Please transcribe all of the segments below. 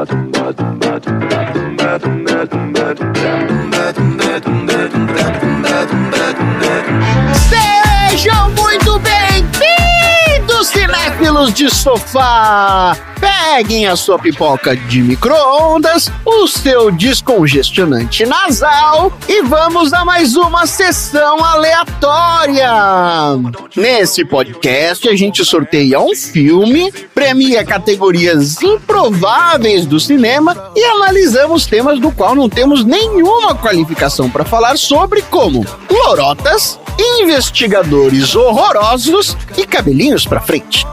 ba dum ba dum de sofá! Peguem a sua pipoca de micro-ondas, o seu descongestionante nasal e vamos a mais uma sessão aleatória! Nesse podcast, a gente sorteia um filme, premia categorias improváveis do cinema e analisamos temas do qual não temos nenhuma qualificação para falar sobre, como lorotas, investigadores horrorosos e cabelinhos pra frente.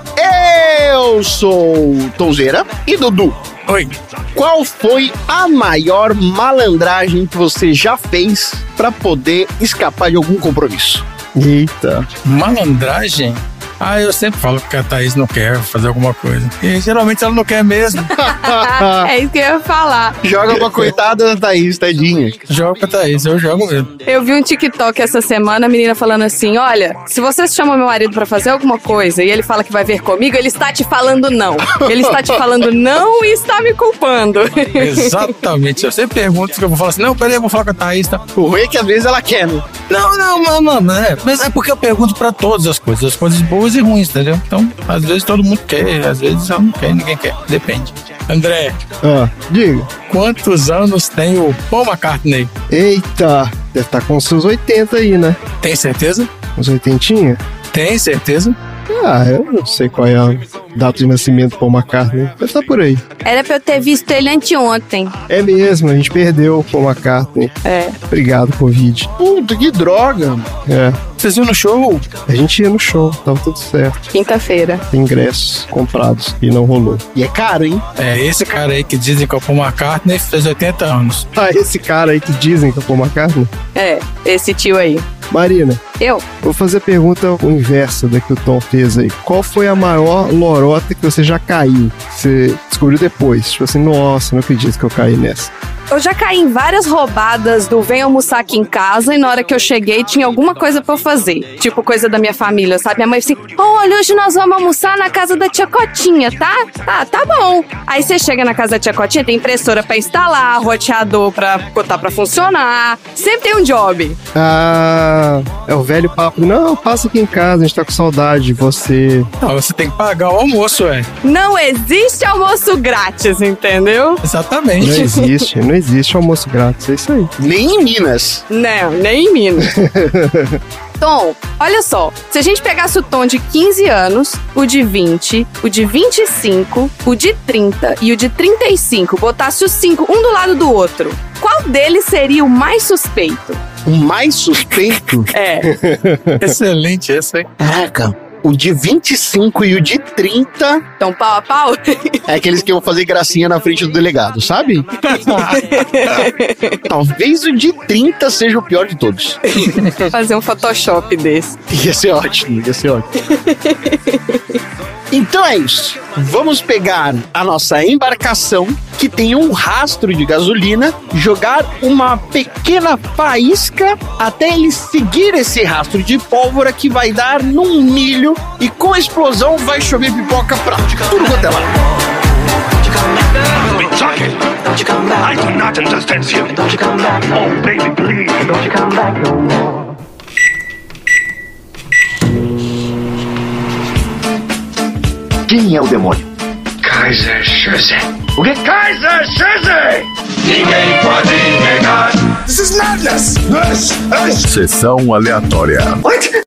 Eu sou Tonzeira e Dudu. Oi. Qual foi a maior malandragem que você já fez pra poder escapar de algum compromisso? Eita. Malandragem? Ah, eu sempre falo que a Thaís não quer fazer alguma coisa. E geralmente ela não quer mesmo. é isso que eu ia falar. Joga pra coitada da Thaís, tadinha. Joga pra Thaís, eu jogo mesmo. Eu vi um TikTok essa semana, a menina falando assim: olha, se você chama meu marido pra fazer alguma coisa e ele fala que vai ver comigo, ele está te falando não. Ele está te falando não e está me culpando. Exatamente. Eu sempre pergunto que eu vou falar assim: não, peraí, eu vou falar com a Thaís, tá? O ruim é que às vezes ela quer, né? Não, não, não, não, não é. Mas é porque eu pergunto pra todas as coisas, as coisas boas e ruins, entendeu? Então, às vezes todo mundo quer, às vezes não quer, ninguém quer. Depende. André, Ah, diga. quantos anos tem o Paul McCartney? Eita. Deve estar com os seus 80 aí, né? Tem certeza? Uns 80? Tem certeza? Ah, eu não sei qual é a data de nascimento do Paul McCartney. Deve estar por aí. Era pra eu ter visto ele anteontem. É mesmo, a gente perdeu o Paul McCartney. É. Obrigado, Covid. Puta, que droga. É. Vocês viram no show? A gente ia no show, tava tudo certo. Quinta-feira. Tem ingressos comprados e não rolou. E é caro, hein? É, esse cara aí que dizem que é o Paul McCartney fez 80 anos. Ah, esse cara aí que dizem que é o Paul McCartney? É, esse tio aí. Marina, Eu? vou fazer a pergunta inversa da que o Tom fez aí. Qual foi a maior lorota que você já caiu? Você descobriu depois. Tipo assim, nossa, não acredito que eu caí nessa. Eu já caí em várias roubadas do vem almoçar aqui em casa e na hora que eu cheguei tinha alguma coisa pra eu fazer. Tipo coisa da minha família, sabe? Minha mãe assim, olha, hoje nós vamos almoçar na casa da tia Cotinha, tá? Ah, tá bom. Aí você chega na casa da tia Cotinha, tem impressora pra instalar, roteador pra botar pra funcionar. Sempre tem um job. Ah, é o velho papo. Não, passa aqui em casa, a gente tá com saudade de você. Não, você tem que pagar o almoço, é. Não existe almoço grátis, entendeu? Não Exatamente. existe, não existe almoço grátis, é isso aí. Nem em Minas. Não, nem em Minas. Tom, olha só. Se a gente pegasse o Tom de 15 anos, o de 20, o de 25, o de 30 e o de 35, botasse os cinco um do lado do outro, qual deles seria o mais suspeito? O mais suspeito. É, Excelente esse, hein? Caraca. O de 25 e o de 30 então pau a pau? é aqueles que vão fazer gracinha na frente do delegado, sabe? Talvez o de 30 seja o pior de todos. Fazer um Photoshop desse. Ia ser ótimo, ia ser ótimo. Então é isso. Vamos pegar a nossa embarcação, que tem um rastro de gasolina, jogar uma pequena faísca até ele seguir esse rastro de pólvora que vai dar num milho e com a explosão vai chover pipoca pra tudo quanto é lado. Don't you come back. I do not understand you. Don't you come back. Oh, baby, please. Don't you come back no more. Quem é o demônio? Kaiser Söze. O que? Kaiser Söze! Ninguém pode negar. This is madness. This is... Sessão aleatória. What?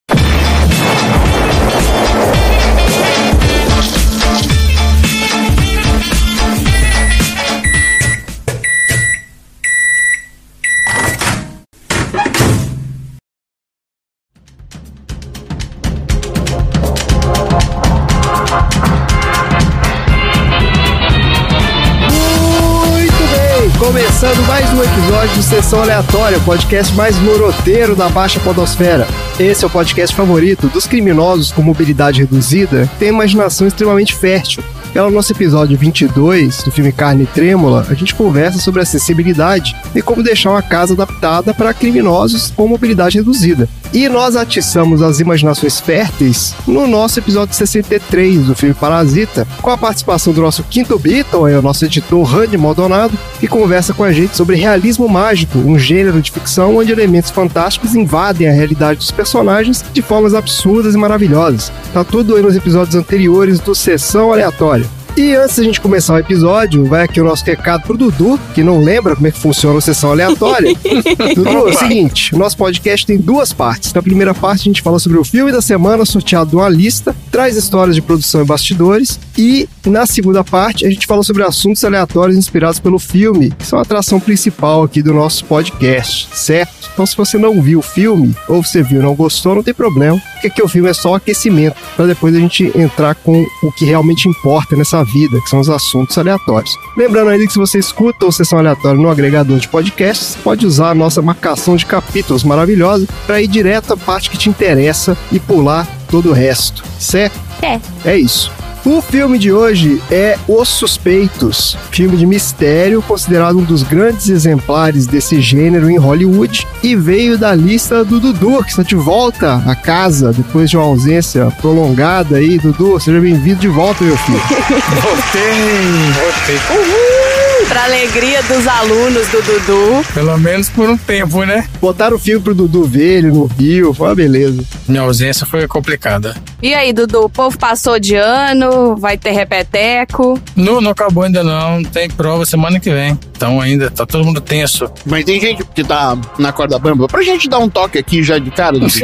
Começando mais um episódio de Sessão Aleatória, o podcast mais moroteiro da Baixa Podosfera. Esse é o podcast favorito dos criminosos com mobilidade reduzida que tem imaginação extremamente fértil. Pelo nosso episódio 22 do filme Carne Trêmula, a gente conversa sobre acessibilidade e como deixar uma casa adaptada para criminosos com mobilidade reduzida. E nós atiçamos as imaginações férteis no nosso episódio 63 do filme Parasita, com a participação do nosso quinto Beatle, é o nosso editor Randy Maldonado, que conversa com a gente sobre realismo mágico, um gênero de ficção onde elementos fantásticos invadem a realidade dos personagens de formas absurdas e maravilhosas. Tá tudo aí nos episódios anteriores do Sessão Aleatória. E antes da gente começar o episódio, vai aqui o nosso recado pro Dudu, que não lembra como é que funciona a sessão aleatória. Dudu, é o seguinte: o nosso podcast tem duas partes. Na primeira parte, a gente fala sobre o filme da semana, sorteado de uma lista, traz histórias de produção e bastidores. E na segunda parte, a gente fala sobre assuntos aleatórios inspirados pelo filme, que são a atração principal aqui do nosso podcast, certo? Então, se você não viu o filme, ou você viu e não gostou, não tem problema, porque aqui o filme é só aquecimento, para depois a gente entrar com o que realmente importa nessa vida, que são os assuntos aleatórios. Lembrando ainda que se você escuta o Sessão Aleatória no agregador de podcasts, pode usar a nossa marcação de capítulos maravilhosa para ir direto à parte que te interessa e pular todo o resto, certo? É. É isso. O filme de hoje é Os Suspeitos, filme de mistério considerado um dos grandes exemplares desse gênero em Hollywood e veio da lista do Dudu, que está de volta à casa depois de uma ausência prolongada aí. Dudu, seja bem-vindo de volta, meu filho. Voltei, voltei. Pra alegria dos alunos do Dudu. Pelo menos por um tempo, né? Botaram o filme pro Dudu ver ele no Rio, foi uma beleza. Minha ausência foi complicada. E aí, Dudu, o povo passou de ano, vai ter repeteco. Não, não acabou ainda não. Tem prova semana que vem. Então ainda tá todo mundo tenso. Mas tem gente que tá na corda bamba. Pra gente dar um toque aqui já de cara, Dudu.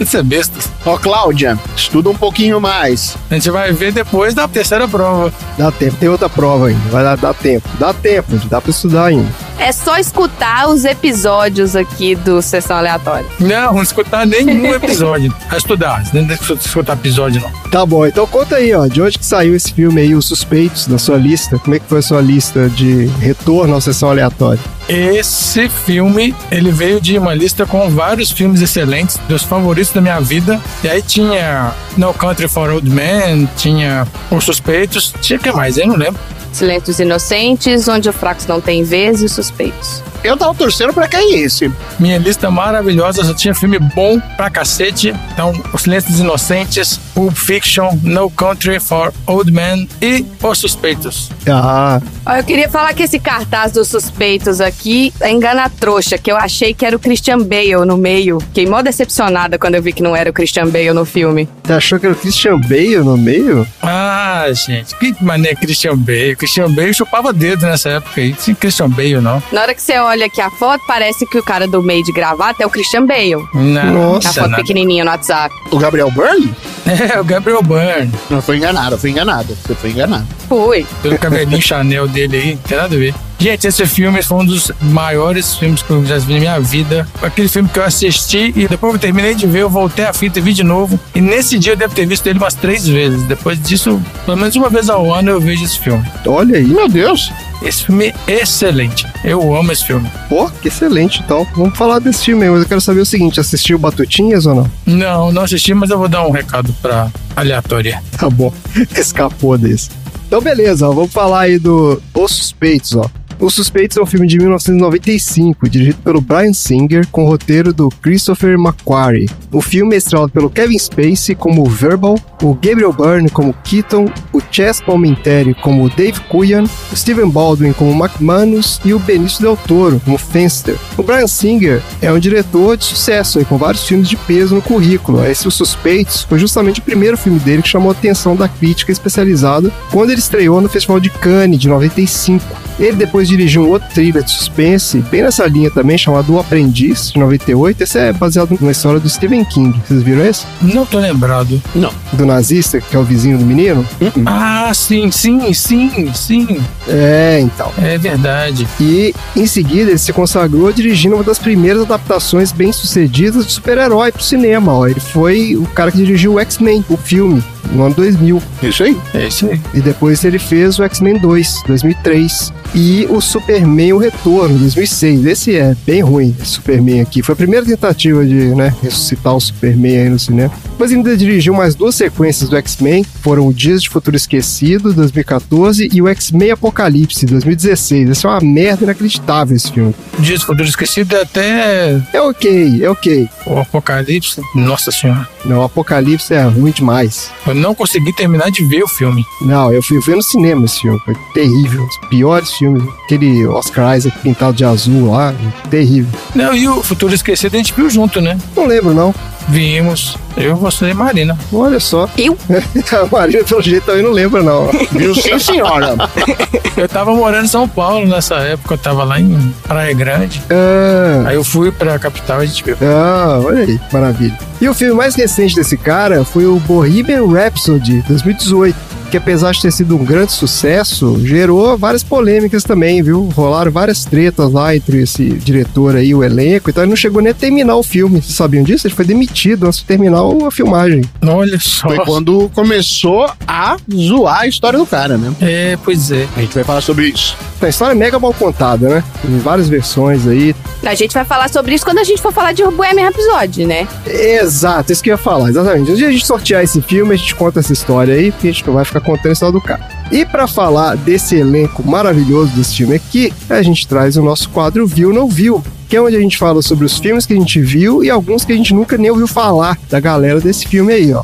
Isso é besta. Ó, Cláudia, estuda um pouquinho mais. A gente vai ver depois da terceira prova. Dá tempo, tem outra prova ainda, vai dar, dá tempo. Dá tempo, dá pra estudar ainda. É só escutar os episódios aqui do Sessão Aleatória. Não, não escutar nenhum episódio. A estudar, não tem que escutar episódio não. Tá bom, então conta aí, ó, de onde que saiu esse filme aí, Os Suspeitos, da sua lista? Como é que foi a sua lista de retorno à sessão aleatória? Esse filme, ele veio de uma lista com vários filmes excelentes, dos favoritos da minha vida. E aí tinha No Country for Old Men, tinha Os Suspeitos, tinha o que mais? Eu não lembro. Silêncios Inocentes, Onde os Fracos Não Têm Vez e os Suspeitos. Eu tava torcendo pra cair esse. Minha lista maravilhosa, só tinha filme bom pra cacete. Então, Os Silêncios dos Inocentes, Pulp Fiction, No Country for Old Men e Os Suspeitos. Ah, eu queria falar que esse cartaz dos suspeitos aqui é engana trouxa, que eu achei que era o Christian Bale no meio. Fiquei mó decepcionada quando eu vi que não era o Christian Bale no filme. você achou que era o Christian Bale no meio? Ah, gente, que mané Christian Bale. Christian Bale chupava dedo nessa época aí. Sem Christian Bale, não. Na hora que você olha aqui a foto, parece que o cara do meio de gravata é o Christian Bale. Não, Nossa, a foto nada. pequenininha no WhatsApp. O Gabriel Byrne? É, o Gabriel Byrne. Não, foi enganado, foi enganado. Você foi enganado. Fui. Pelo cabelinho Chanel dele aí, não tem nada a ver. Gente, esse filme foi um dos maiores filmes que eu já vi na minha vida. Aquele filme que eu assisti e depois que eu terminei de ver, eu voltei a fita e vi de novo. E nesse dia eu devo ter visto ele umas três vezes. Depois disso, pelo menos uma vez ao ano eu vejo esse filme. Olha aí. Meu Deus. Esse filme é excelente. Eu amo esse filme. Pô, que excelente, então. Vamos falar desse filme aí, mas eu quero saber o seguinte, assistiu Batutinhas ou não? Não, não assisti, mas eu vou dar um recado pra aleatória. Tá bom, escapou desse. Então beleza, ó, vamos falar aí do Os Suspeitos, ó. Os Suspeitos é um filme de 1995, dirigido pelo Brian Singer, com roteiro do Christopher McQuarrie. O filme é estrelado pelo Kevin Spacey como Verbal, o Gabriel Byrne como Keaton, o Chess Palminteri como Dave Coogan, o Steven Baldwin como McManus e o Benício Del Toro como Fenster. O Brian Singer é um diretor de sucesso, com vários filmes de peso no currículo. Esse Os Suspeitos foi justamente o primeiro filme dele que chamou a atenção da crítica especializada quando ele estreou no Festival de Cannes de 95. Ele depois dirigiu um outro thriller de suspense, bem nessa linha também, chamado O Aprendiz, de 98. Esse é baseado numa história do Stephen King. Vocês viram esse? Não tô lembrado. Não. Do nazista, que é o vizinho do menino? Ah, sim, sim, sim, sim. É, então. É verdade. E em seguida ele se consagrou dirigindo uma das primeiras adaptações bem sucedidas de super-herói pro cinema. Ó. Ele foi o cara que dirigiu o X-Men, o filme. No ano 2000. Isso aí. É isso aí. E depois ele fez o X-Men 2, 2003. E o Superman O Retorno, 2006. Esse é bem ruim, esse Superman aqui. Foi a primeira tentativa de né, ressuscitar o Superman aí no cinema. Mas ainda dirigiu mais duas sequências do X-Men. Foram o Dias de Futuro Esquecido, 2014, e o X-Men Apocalipse, 2016. Esse é uma merda inacreditável, esse filme. Dias do Futuro Esquecido é até É ok, é ok. o Apocalipse. Nossa senhora. Não, o Apocalipse é ruim demais. Eu não consegui terminar de ver o filme. Não, eu fui ver no cinema esse filme. Foi terrível. Os piores filmes. Aquele Oscar Isaac pintado de azul lá. Terrível. Não, e o Futuro Esquecido a gente viu junto, né? Não lembro, não. Vimos. Eu, você e Marina. Olha só. Eu? A Marina, pelo jeito, também não lembra, não. Viu sim, senhora? Eu tava morando em São Paulo nessa época, eu tava lá em Praia Grande. Ah, Aí eu fui pra capital e a gente viu. ah, olha aí, maravilha. E o filme mais recente desse cara foi o Bohemian Rhapsody, 2018. Que apesar de ter sido um grande sucesso, gerou várias polêmicas também, viu? Rolaram várias tretas lá entre esse diretor aí, o elenco, então ele não chegou nem a terminar o filme. Vocês sabiam disso? Ele foi demitido antes de terminar a filmagem. Olha só. Foi quando começou a zoar a história do cara, né? É, pois é. A gente vai falar sobre isso. A história é mega mal contada, né? Tem várias versões aí. A gente vai falar sobre isso quando a gente for falar de Bohemian Rhapsody, né? Exato, isso que eu ia falar, exatamente. Um dia a gente sortear esse filme, a gente conta essa história aí, porque a gente não vai ficar contando a história do cara. E pra falar desse elenco maravilhoso desse filme aqui, a gente traz o nosso quadro Viu Não Viu, que é onde a gente fala sobre os filmes que a gente viu e alguns que a gente nunca nem ouviu falar da galera desse filme aí, ó.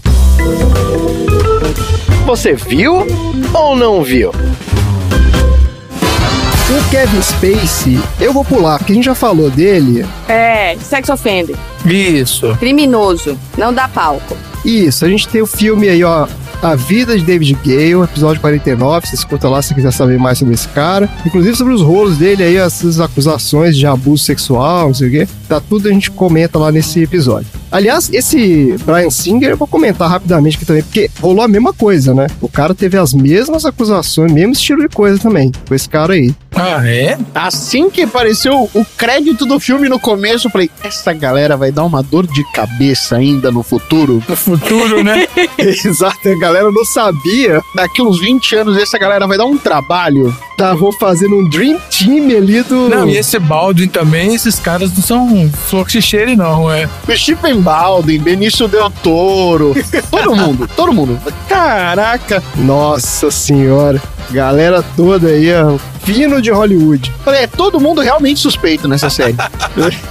Você viu ou não viu? O Kevin Spacey, eu vou pular, porque a gente já falou dele. É, sex offender. Isso. Criminoso. Não dá palco. Isso, a gente tem o filme aí, ó. A Vida de David Gale, episódio 49. Você escuta lá se quiser saber mais sobre esse cara. Inclusive sobre os rolos dele aí, essas acusações de abuso sexual, não sei o quê. Tá tudo a gente comenta lá nesse episódio. Aliás, esse Brian Singer eu vou comentar rapidamente aqui também, porque rolou a mesma coisa, né? O cara teve as mesmas acusações, mesmo estilo de coisa também, com esse cara aí. Ah, é? Assim que apareceu o crédito do filme no começo, eu falei: essa galera vai dar uma dor de cabeça ainda no futuro. No futuro, né? Exato, a galera não sabia. Daqui uns 20 anos, essa galera vai dar um trabalho. Estavam fazendo um Dream Team ali do. Não, e esse Baldwin também, esses caras não são flor que se cheire, não, é. O Stephen Baldwin, Benício Del Toro, todo mundo, todo mundo. Caraca! Nossa senhora. Galera toda aí, ó. Fino de Hollywood. É todo mundo realmente suspeito nessa série.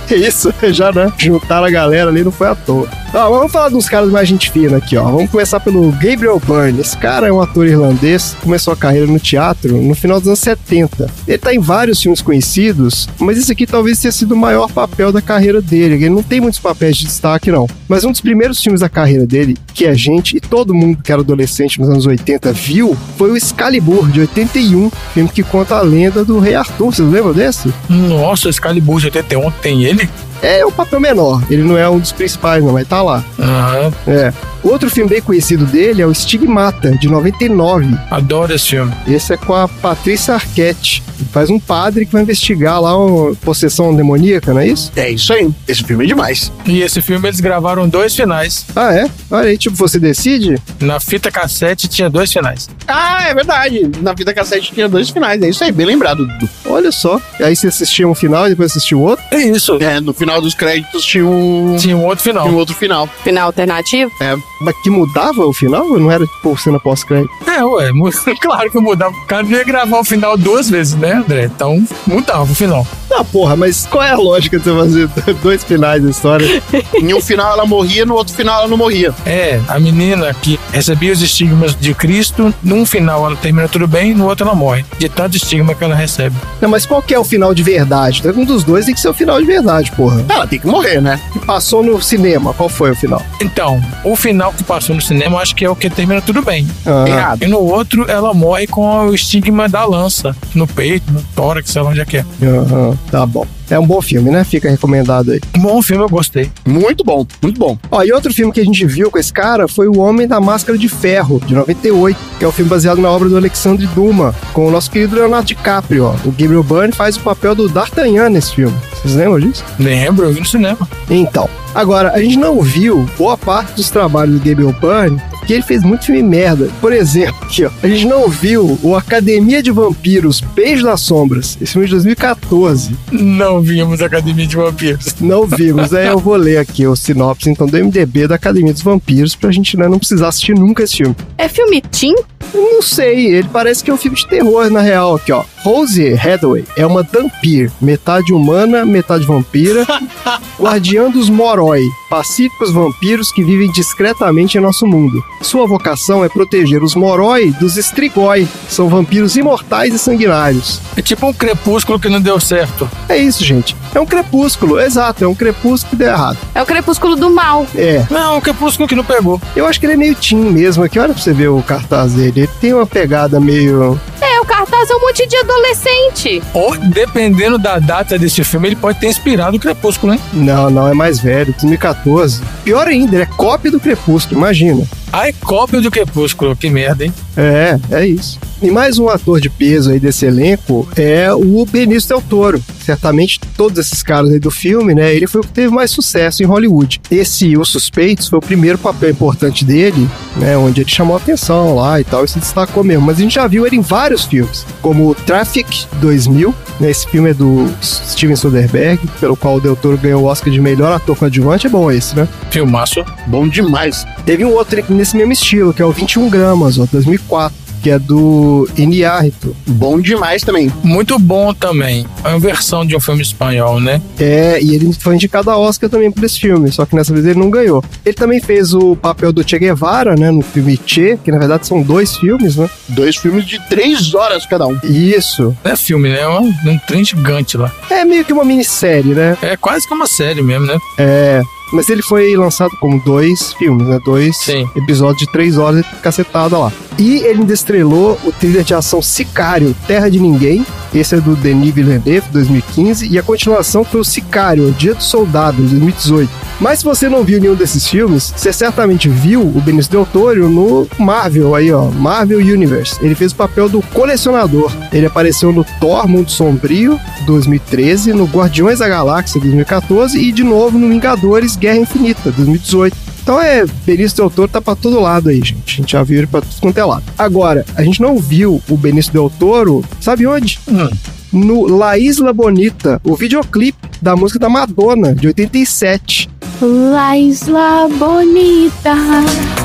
É isso, já, né? Juntaram a galera ali, não foi à toa. Ó, vamos falar dos caras mais gente fina aqui, ó. Vamos começar pelo Gabriel Byrne. Esse cara é um ator irlandês, começou a carreira no teatro no final dos anos 70. Ele tá em vários filmes conhecidos, mas esse aqui talvez tenha sido o maior papel da carreira dele. Ele não tem muitos papéis de destaque, não. Mas um dos primeiros filmes da carreira dele, que a gente e todo mundo que era adolescente nos anos 80 viu, foi o Excalibur, de 81, filme que conta a lenda do Rei Arthur. Vocês lembram desse? Nossa, Excalibur de 81 tem ele? É um papel menor. Ele não é um dos principais, não, mas tá lá. Ah, É. Outro filme bem conhecido dele é o Stigmata, de 99. adoro esse filme. Esse é com a Patrícia Arquette. Ele faz um padre que vai investigar lá uma possessão demoníaca, não é isso? É isso aí, esse filme é demais. E esse filme eles gravaram dois finais. Ah, é? Olha aí, tipo, você decide? Na fita cassete tinha dois finais. Ah, é verdade. Na vida cassete tinha dois finais, é isso aí, bem lembrado, Dudu. Olha só. E aí você assistia um final e depois assistia o outro? É isso. É, no final dos créditos tinha um, Tinha um outro final. tinha um outro final. Final alternativo? É, Mas que mudava o final? Ou não era tipo cena pós-crédito? É, ué, claro que mudava. O cara não ia gravar o final duas vezes, né, André? Então mudava o final. Ah, porra, mas qual é a lógica de você fazer dois finais da história? em um final ela morria, no outro final ela não morria. É, a menina que recebia os estigmas de Cristo, num final ela termina tudo bem, no outro ela morre. De tanto estigma que ela recebe. Não, mas qual que é o final de verdade? Um dos dois tem que ser o final de verdade, porra. Ela tem que morrer, né? Passou no cinema, qual foi o final? Então, o final que passou no cinema, acho que é o que termina tudo bem. Ah, Errado. E no outro, ela morre com o estigma da lança no peito, no tórax, sei lá onde é que é. aham, tá bom. É um bom filme, né? Fica recomendado aí. Bom filme, eu gostei. Muito bom, muito bom. Ó, e outro filme que a gente viu com esse cara foi O Homem da Máscara de Ferro, de 98, que é um filme baseado na obra do Alexandre Dumas, com o nosso querido Leonardo DiCaprio, ó. O Gabriel Byrne faz o papel do D'Artagnan nesse filme. Vocês lembram disso? Lembro, eu vi no cinema. Então, agora, a gente não viu boa parte dos trabalhos do Gabriel Byrne porque ele fez muito filme merda. Por exemplo, aqui, ó, a gente não viu o Academia de Vampiros Beijo das Sombras, esse filme de 2014. Não vimos Academia de Vampiros. Não vimos, aí eu vou ler aqui o sinopse então do MDB da Academia dos Vampiros pra gente né, não precisar assistir nunca esse filme. É filme teen? Eu não sei, ele parece que é um filme de terror na real aqui, ó. Rose Hathaway é uma Dampir, metade humana, metade vampira, guardiã dos Moroi, pacíficos vampiros que vivem discretamente em nosso mundo. Sua vocação é proteger os Moroi dos Strigoi, são vampiros imortais e sanguinários. É tipo um crepúsculo que não deu certo. É isso, gente. É um crepúsculo, exato, é um crepúsculo que deu errado. É o crepúsculo do mal. É, Não, um crepúsculo que não pegou. eu acho que ele é meio teen mesmo aqui. Olha pra você ver o cartaz dele. Tem uma pegada meio. É, o cartaz é um monte de adolescente. Ou, dependendo da data desse filme, ele pode ter inspirado o crepúsculo, hein? Não, não, é mais velho, 2014. Pior ainda, ele é cópia do Crepúsculo, imagina. Ai, cópia do crepúsculo, que merda, hein? É, é isso. E mais um ator de peso aí desse elenco é o Benício Del Toro. Certamente todos esses caras aí do filme, né? Ele foi o que teve mais sucesso em Hollywood. Esse Os Suspeitos foi o primeiro papel importante dele, né? Onde ele chamou a atenção lá e tal, e se destacou mesmo. Mas a gente já viu ele em vários filmes, como Traffic 2000, né? Esse filme é do Steven Soderbergh, pelo qual o Del Toro ganhou o Oscar de melhor ator coadjuvante. É bom esse, né? Filmaço. Bom demais. Teve um outro nesse mesmo estilo, que é o 21 Gramas, ó, 2004, que é do Iniárritu. Bom demais também. Muito bom também. É uma versão de um filme espanhol, né? É, e ele foi indicado a Oscar também por esse filme, só que nessa vez ele não ganhou. Ele também fez o papel do Che Guevara, né, no filme Che, que na verdade são dois filmes, né? Dois filmes de três horas cada um. Isso. Não é filme, né? É um, um trem gigante lá. É meio que uma minissérie, né? É quase que uma série mesmo, né? É. Mas ele foi lançado como dois filmes, né? Dois Sim. episódios de três horas cacetada lá. E ele ainda estrelou o trilha de ação Sicário, Terra de Ninguém. Esse é do Denis Villeneuve, 2015. E a continuação foi o Sicário, Dia do Soldado, de 2018. Mas se você não viu nenhum desses filmes, você certamente viu o Benício Del Toro no Marvel aí, ó. Marvel Universe. Ele fez o papel do colecionador. Ele apareceu no Thor Mundo Sombrio, 2013, no Guardiões da Galáxia, 2014 e de novo no Vingadores Guerra Infinita, 2018. Então é, Benício Del Toro tá pra todo lado aí, gente. A gente já viu ele pra tudo quanto é lado. Agora, a gente não viu o Benício Del Toro, sabe onde? Hum. No La Isla Bonita, o videoclipe da música da Madonna, de 87. La Isla Bonita.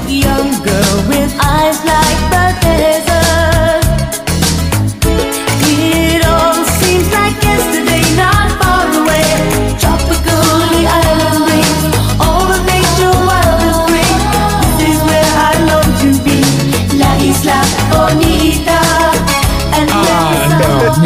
Young girl with eyes like the desert.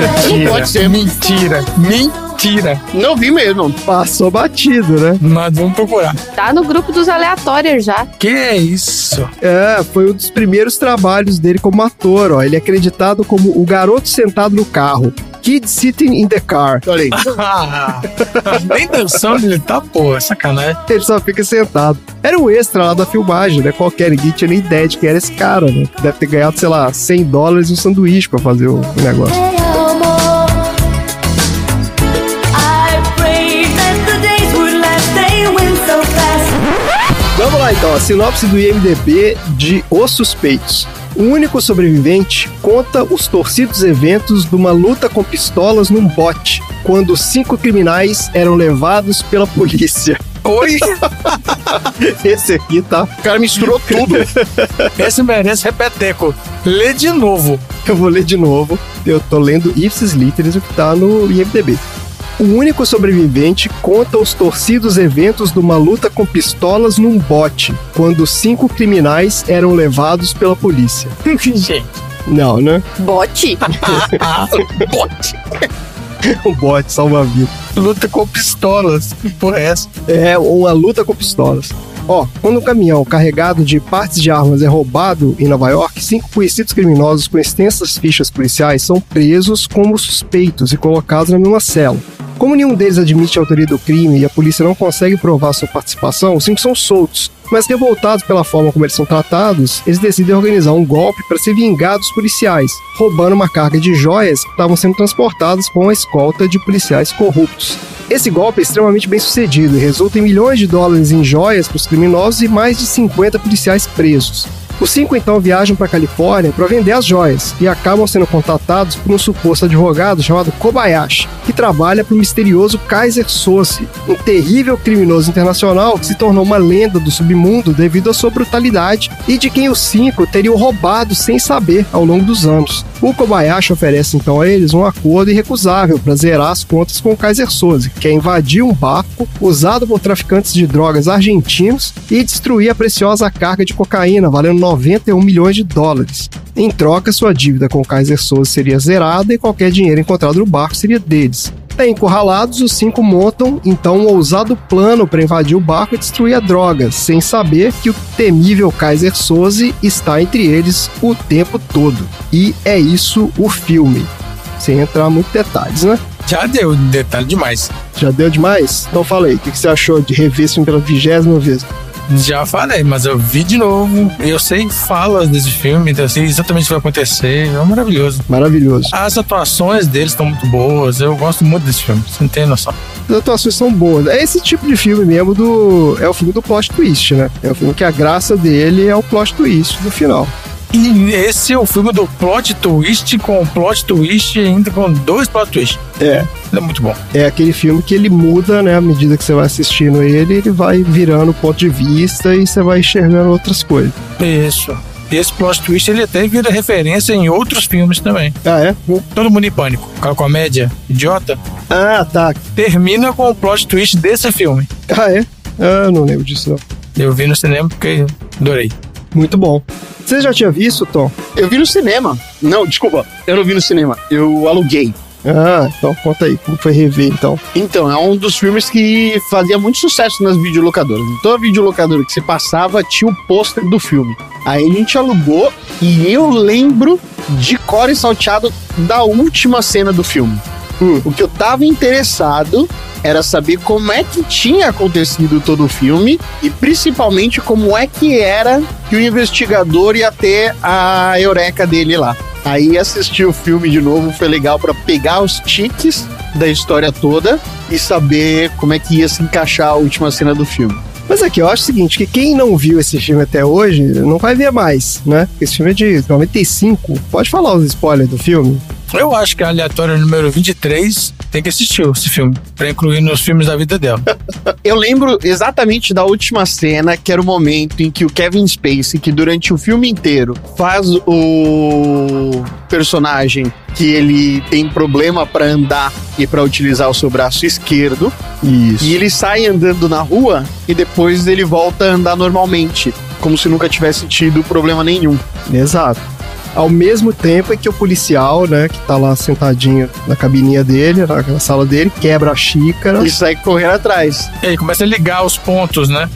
There's não. Mentira. Pode ser. Mentira. Mentira. Não vi mesmo. Passou batido, né? Mas vamos procurar. Tá no grupo dos aleatórios já. Que é isso? É, foi um dos primeiros trabalhos dele como ator, ó. Ele é acreditado como o garoto sentado no carro. Kid Sitting in the Car. Olha aí. Nem dançando ele tá, pô, sacanagem. Ele só fica sentado. Era um extra lá da filmagem, né? Qualquer ninguém tinha nem ideia de quem era esse cara, né? Deve ter ganhado, sei lá, 100 dólares e um sanduíche pra fazer o negócio. Lá então, a sinopse do IMDB de Os Suspeitos. O único sobrevivente conta os torcidos eventos de uma luta com pistolas num bote, quando cinco criminais eram levados pela polícia. Oi? Esse aqui tá. O cara misturou tudo. Esse merece repeteco. Lê de novo. Eu vou ler de novo. Eu tô lendo Ipsis Literis, o que tá no IMDB. O único sobrevivente conta os torcidos eventos de uma luta com pistolas num bote, quando cinco criminais eram levados pela polícia. Gente. Não, né? Bote? Bote. O bote salva a vida. Luta com pistolas. Que porra é essa? É uma luta com pistolas. Ó, quando um caminhão carregado de partes de armas é roubado em Nova York, cinco conhecidos criminosos com extensas fichas policiais são presos como suspeitos e colocados na mesma cela. Como nenhum deles admite a autoria do crime e a polícia não consegue provar sua participação, os cinco são soltos. Mas revoltados pela forma como eles são tratados, eles decidem organizar um golpe para se vingar dos policiais, roubando uma carga de joias que estavam sendo transportadas com a escolta de policiais corruptos. Esse golpe é extremamente bem sucedido e resulta em milhões de dólares em joias para os criminosos e mais de 50 policiais presos. Os cinco então viajam para Califórnia para vender as joias e acabam sendo contatados por um suposto advogado chamado Kobayashi, que trabalha para o misterioso Kaiser Soze, um terrível criminoso internacional que se tornou uma lenda do submundo devido à sua brutalidade e de quem os cinco teriam roubado sem saber ao longo dos anos. O Kobayashi oferece então a eles um acordo irrecusável para zerar as contas com o Kaiser Soze, que é invadir um barco usado por traficantes de drogas argentinos e destruir a preciosa carga de cocaína valendo 91 milhões de dólares. Em troca, sua dívida com o Kaiser Soze seria zerada e qualquer dinheiro encontrado no barco seria deles. Bem encurralados, os cinco montam então um ousado plano para invadir o barco e destruir a droga, sem saber que o temível Kaiser Soze está entre eles o tempo todo. E é isso o filme. Sem entrar em muitos detalhes, né? Já deu detalhe demais. Já deu demais? Então fala aí, o que que você achou de rever esse filme pela vigésima vez? Já falei, mas eu vi de novo. Eu sei falas desse filme, então eu sei exatamente o que vai acontecer. É maravilhoso. Maravilhoso. As atuações deles estão muito boas. Eu gosto muito desse filme. Você não tem noção. As atuações são boas. É esse tipo de filme mesmo do. É o filme do plot twist, né? É o filme que a graça dele é o plot twist do final. E esse é o filme do plot twist com plot twist ainda com dois plot twists. É. É muito bom. É aquele filme que ele muda, né? À medida que você vai assistindo ele, ele vai virando ponto de vista e você vai enxergando outras coisas. Isso. E esse plot twist ele até vira referência em outros filmes também. Ah, é? Todo mundo em pânico. Aquela comédia idiota. Ah, tá. Termina com o plot twist desse filme. Ah, é? Ah, não lembro disso, não. Eu vi no cinema porque adorei. Muito bom. Você já tinha visto, Tom? Eu vi no cinema. Não, desculpa, eu não vi no cinema. Eu aluguei. Ah, então conta aí, como foi rever então? Então, é um dos filmes que fazia muito sucesso nas videolocadoras. Em toda videolocadora que você passava tinha o pôster do filme. Aí a gente alugou e eu lembro de core salteado da última cena do filme. Hum. O que eu tava interessado era saber como é que tinha acontecido todo o filme e principalmente como é que era que o investigador ia ter a eureka dele lá. Aí assistir o filme de novo foi legal para pegar os tiques da história toda e saber como é que ia se encaixar a última cena do filme. Mas aqui, eu acho o seguinte, que quem não viu esse filme até hoje, não vai ver mais, né? Esse filme é de 95. Pode falar os spoilers do filme? Eu acho que a aleatória número 23 tem que assistir esse filme, pra incluir nos filmes da vida dela. Eu lembro exatamente da última cena, que era o momento em que o Kevin Spacey, que durante o filme inteiro faz o personagem que ele tem problema pra andar e pra utilizar o seu braço esquerdo, Isso. e ele sai andando na rua e depois ele volta a andar normalmente, como se nunca tivesse tido problema nenhum. Exato. Ao mesmo tempo é que o policial, né, que tá lá sentadinho na cabininha dele, na sala dele, quebra a xícara. E sai correndo atrás. E aí começa a ligar os pontos, né?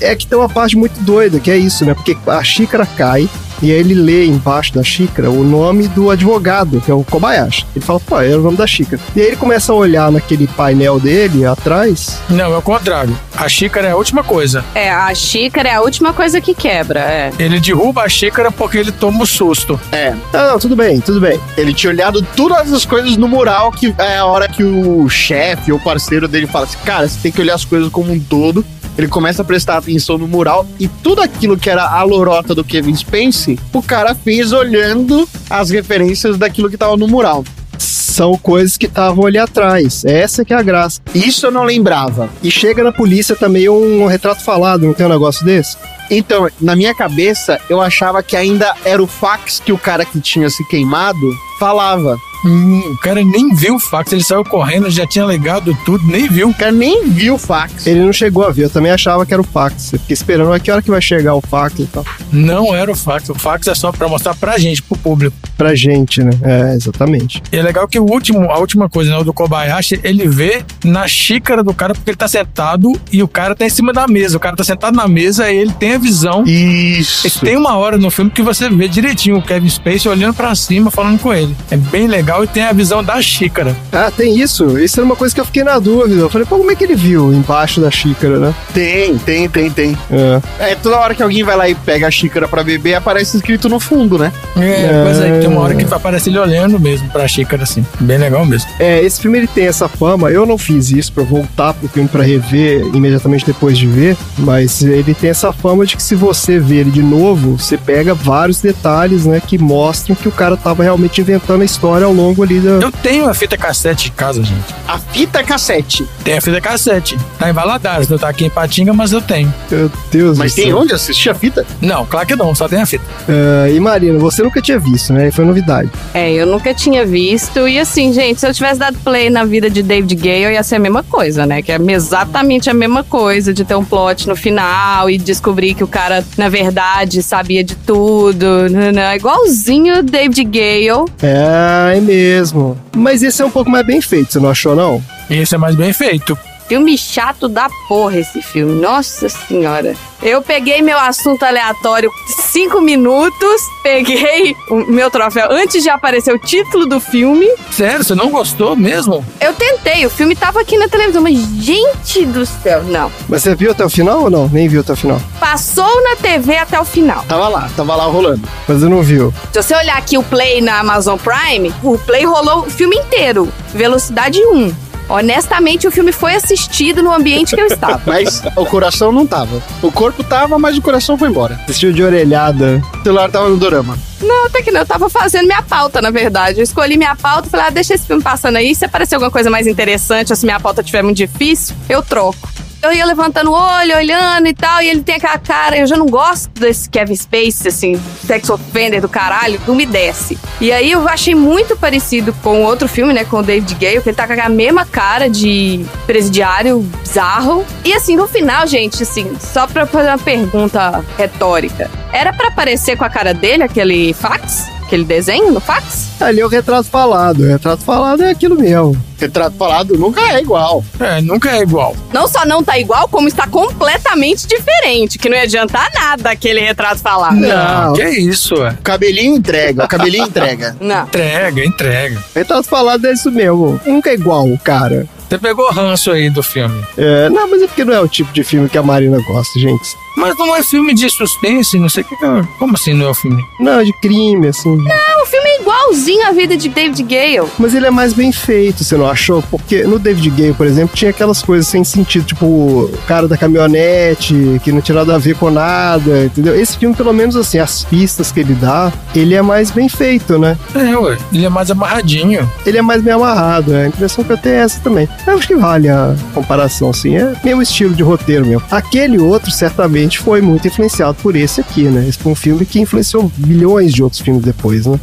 É que tem uma parte muito doida, que é isso, né? Porque a xícara cai e aí ele lê embaixo da xícara o nome do advogado, que é o Kobayashi. Ele fala, pô, é o nome da xícara. E aí ele começa a olhar naquele painel dele atrás. Não, é o contrário. A xícara é a última coisa. É, a xícara é a última coisa que quebra, é. Ele derruba a xícara porque ele toma o susto. É, Ah, não, tudo bem, tudo bem. ele tinha olhado todas as coisas no mural, que é a hora que o chefe ou parceiro dele fala assim, cara, você tem que olhar as coisas como um todo. Ele começa a prestar atenção no mural e tudo aquilo que era a lorota do Kevin Spacey, o cara fez olhando as referências daquilo que tava no mural. São coisas que estavam ali atrás. Essa que é a graça. Isso eu não lembrava. E chega na polícia também um retrato falado, não tem um negócio desse? Então, na minha cabeça, eu achava que ainda era o fax que o cara que tinha se queimado falava. Hum, o cara nem viu o fax, ele saiu correndo, já tinha legado tudo, nem viu. O cara nem viu o fax. Ele não chegou a ver, eu também achava que era o fax. Eu fiquei esperando a que hora que vai chegar o fax e tal. Não era o fax. O fax é só pra mostrar pra gente, pro público. Pra gente, né? É, exatamente. E é legal que o último, a última coisa, né, o do Kobayashi, ele vê na xícara do cara porque ele tá sentado e o cara tá em cima da mesa. O cara tá sentado na mesa e ele tem a visão. Isso. E tem uma hora no filme que você vê direitinho o Kevin Spacey olhando pra cima, falando com ele. É bem legal legal e tem a visão da xícara. Ah, tem isso? Isso era uma coisa que eu fiquei na dúvida. Eu falei, pô, como é que ele viu embaixo da xícara, né? Tem, tem, tem, tem. É. É, toda hora que alguém vai lá e pega a xícara pra beber, aparece escrito no fundo, né? É, pois é, tem uma hora que vai aparecer ele olhando mesmo pra xícara, assim. Bem legal mesmo. É, esse filme ele tem essa fama. Eu não fiz isso pra voltar pro filme pra rever imediatamente depois de ver, mas ele tem essa fama de que se você ver ele de novo, você pega vários detalhes, né, que mostram que o cara tava realmente inventando a história ao longo ali da. Eu tenho a fita cassete de casa, gente. A fita cassete. Tem a fita cassete. Tá em Valadares, não tá aqui em Patinga, mas eu tenho. Meu Deus Mas do tem céu. onde assistir a fita? Não, claro que não, só tem a fita. É, e Marina, você nunca tinha visto, né? Foi novidade. É, eu nunca tinha visto. E assim, gente, se eu tivesse dado play na vida de David Gale, ia ser a mesma coisa, né? Que é exatamente a mesma coisa de ter um plot no final e descobrir que o cara, na verdade, sabia de tudo. né, né? Igualzinho David Gale. É, é mesmo. Mas esse é um pouco mais bem feito, você não achou, não? Esse é mais bem feito. Filme chato da porra esse filme. Nossa senhora. Eu peguei meu assunto aleatório cinco minutos, peguei o meu troféu antes de aparecer o título do filme. Sério, você não gostou mesmo? Eu tentei, o filme tava aqui na televisão, mas gente do céu, não. Mas você viu até o final ou não? Nem viu até o final. Passou na TV até o final. Tava lá, tava lá rolando. Mas eu não viu. Se você olhar aqui o Play na Amazon Prime, o Play rolou o filme inteiro, velocidade 1. Honestamente, o filme foi assistido no ambiente que eu estava. Mas o coração não tava. O corpo tava, mas o coração foi embora. Assistiu de orelhada. O celular tava no dorama. Não, até que não. Eu tava fazendo minha pauta, na verdade. Eu escolhi minha pauta e falei, ah, deixa esse filme passando aí. Se aparecer alguma coisa mais interessante ou se minha pauta estiver muito difícil, eu troco. Eu ia levantando o olho, olhando e tal, e ele tem aquela cara. Eu já não gosto desse Kevin Space, assim, sex offender do caralho, não me desce. E aí eu achei muito parecido com outro filme, né, com o David Gale, que ele tá com a mesma cara de presidiário bizarro. E assim, no final, gente, assim, só pra fazer uma pergunta retórica: era pra aparecer com a cara dele aquele fax? Aquele desenho no fax? Ali é o retrato falado. O retrato falado é aquilo mesmo. Retrato falado nunca é igual. É, nunca é igual. Não só não tá igual, como está completamente diferente, que não ia adiantar nada aquele retrato falado. Não. Que isso, é. O cabelinho entrega, o cabelinho entrega. Não. Entrega, entrega. Retrato falado é isso mesmo. Nunca é igual o cara. Você pegou ranço aí do filme. É, não, mas é porque não é o tipo de filme que a Marina gosta, gente. Mas não é filme de suspense, não sei o que. é- Como assim não é o filme? Não, de crime, assim. O filme é igualzinho à vida de David Gale. Mas ele é mais bem feito, você não achou? Porque no David Gale, por exemplo, tinha aquelas coisas sem sentido, tipo o cara da caminhonete, que não tinha nada a ver com nada, entendeu? Esse filme, pelo menos assim, as pistas que ele dá, ele é mais bem feito, né? É, ué. Ele é mais amarradinho. Ele é mais bem amarrado, é. a impressão que eu tenho é essa também. Eu acho que vale a comparação, assim, é mesmo estilo de roteiro mesmo. Aquele outro, certamente, foi muito influenciado por esse aqui, né? Esse foi um filme que influenciou milhões de outros filmes depois, né?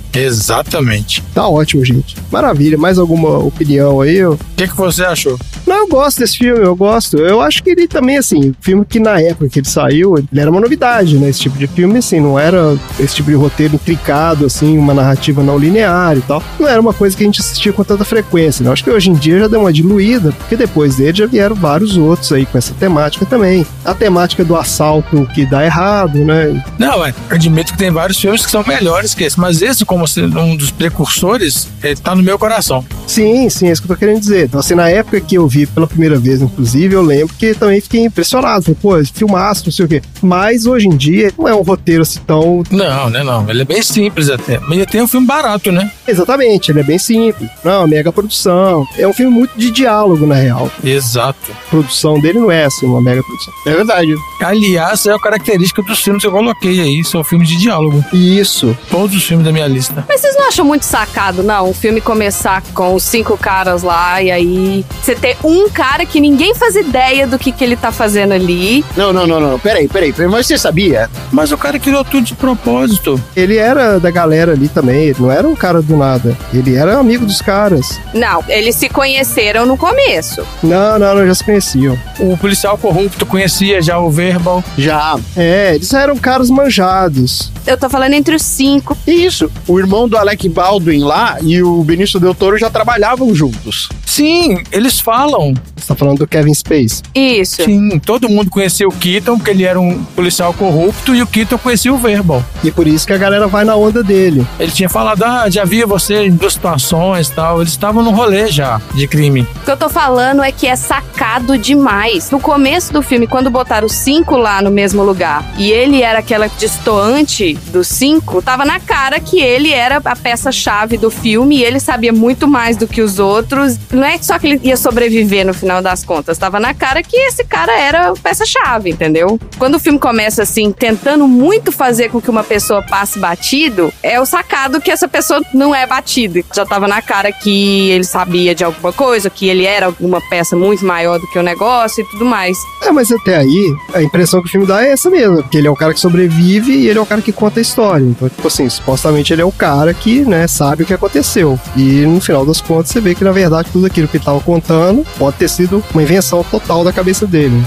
Exatamente. Tá ótimo, gente. Maravilha. Mais alguma opinião aí? O que, que você achou? Não, eu gosto desse filme, eu gosto. Eu acho que ele também, assim, filme que na época que ele saiu, ele era uma novidade, né? Esse tipo de filme, assim, não era esse tipo de roteiro intricado, assim, uma narrativa não linear e tal. Não era uma coisa que a gente assistia com tanta frequência, né? Eu acho que hoje em dia já deu uma diluída, porque depois dele já vieram vários outros aí com essa temática também. A temática do assalto que dá errado, né? Não, é. Admito que tem vários filmes que são melhores que esse, mas esse, como sendo um dos precursores, ele tá no meu coração. Sim, sim, é isso que eu tô querendo dizer. Então, assim, na época que eu vi pela primeira vez, inclusive, eu lembro que também fiquei impressionado. Falei, pô, filmaço, não sei o quê. Mas hoje em dia não é um roteiro assim tão. Não, né, não. Ele é bem simples até. Mas ele tem um filme barato, né? Exatamente, ele é bem simples. Não, mega produção. É um filme muito de diálogo, na real. Exato. A produção dele não é assim, uma mega produção. É verdade. Aliás, é a característica dos filmes que eu coloquei aí. São filmes de diálogo. Isso. Todos os filmes da minha lista. Mas vocês não acham muito sacado, não? O filme começar com os cinco caras lá e aí você ter um cara que ninguém faz ideia do que, que ele tá fazendo ali. Não, não, não, não. Peraí, peraí. Mas você sabia? Mas o cara criou tudo de propósito. Ele era da galera ali também, ele não era um cara do nada. Ele era amigo dos caras. Não, eles se conheceram no começo. Não, não, não, já se conheciam. O policial corrupto conhecia já o Verbal. Já. É, eles eram caras manjados. Eu tô falando entre os cinco. Isso. O irmão do Alec Baldwin lá e o Benício Del Toro já trabalhavam juntos. Sim, eles falam. Você tá falando do Kevin Space. Isso. Sim, todo mundo conhecia o Keaton, porque ele era um policial corrupto, e o Keaton conhecia o Verbal. E por isso que a galera vai na onda dele. Ele tinha falado, ah, já via você em duas situações e tal. Eles estavam no rolê já de crime. O que eu tô falando é que é sacado demais. No começo do filme, quando botaram os cinco lá no mesmo lugar e ele era aquela distoante dos cinco, tava na cara que ele era a peça-chave do filme e ele sabia muito mais do que os outros. Não é só que ele ia sobreviver no final das contas, tava na cara que esse cara era peça-chave, entendeu? Quando o filme começa assim, tentando muito fazer com que uma pessoa passe batido, é o sacado que essa pessoa não é batida. Já tava na cara que ele sabia de alguma coisa, que ele era alguma peça muito maior do que o negócio e tudo mais. É, mas até aí, a impressão que o filme dá é essa mesmo. Que ele é o cara que sobrevive e ele é o cara que conta a história. Então, tipo assim, supostamente ele é o cara que, né, sabe o que aconteceu. E no final das contas, você vê que na verdade tudo aquilo que ele tava contando pode ter sido uma invenção total da cabeça dele.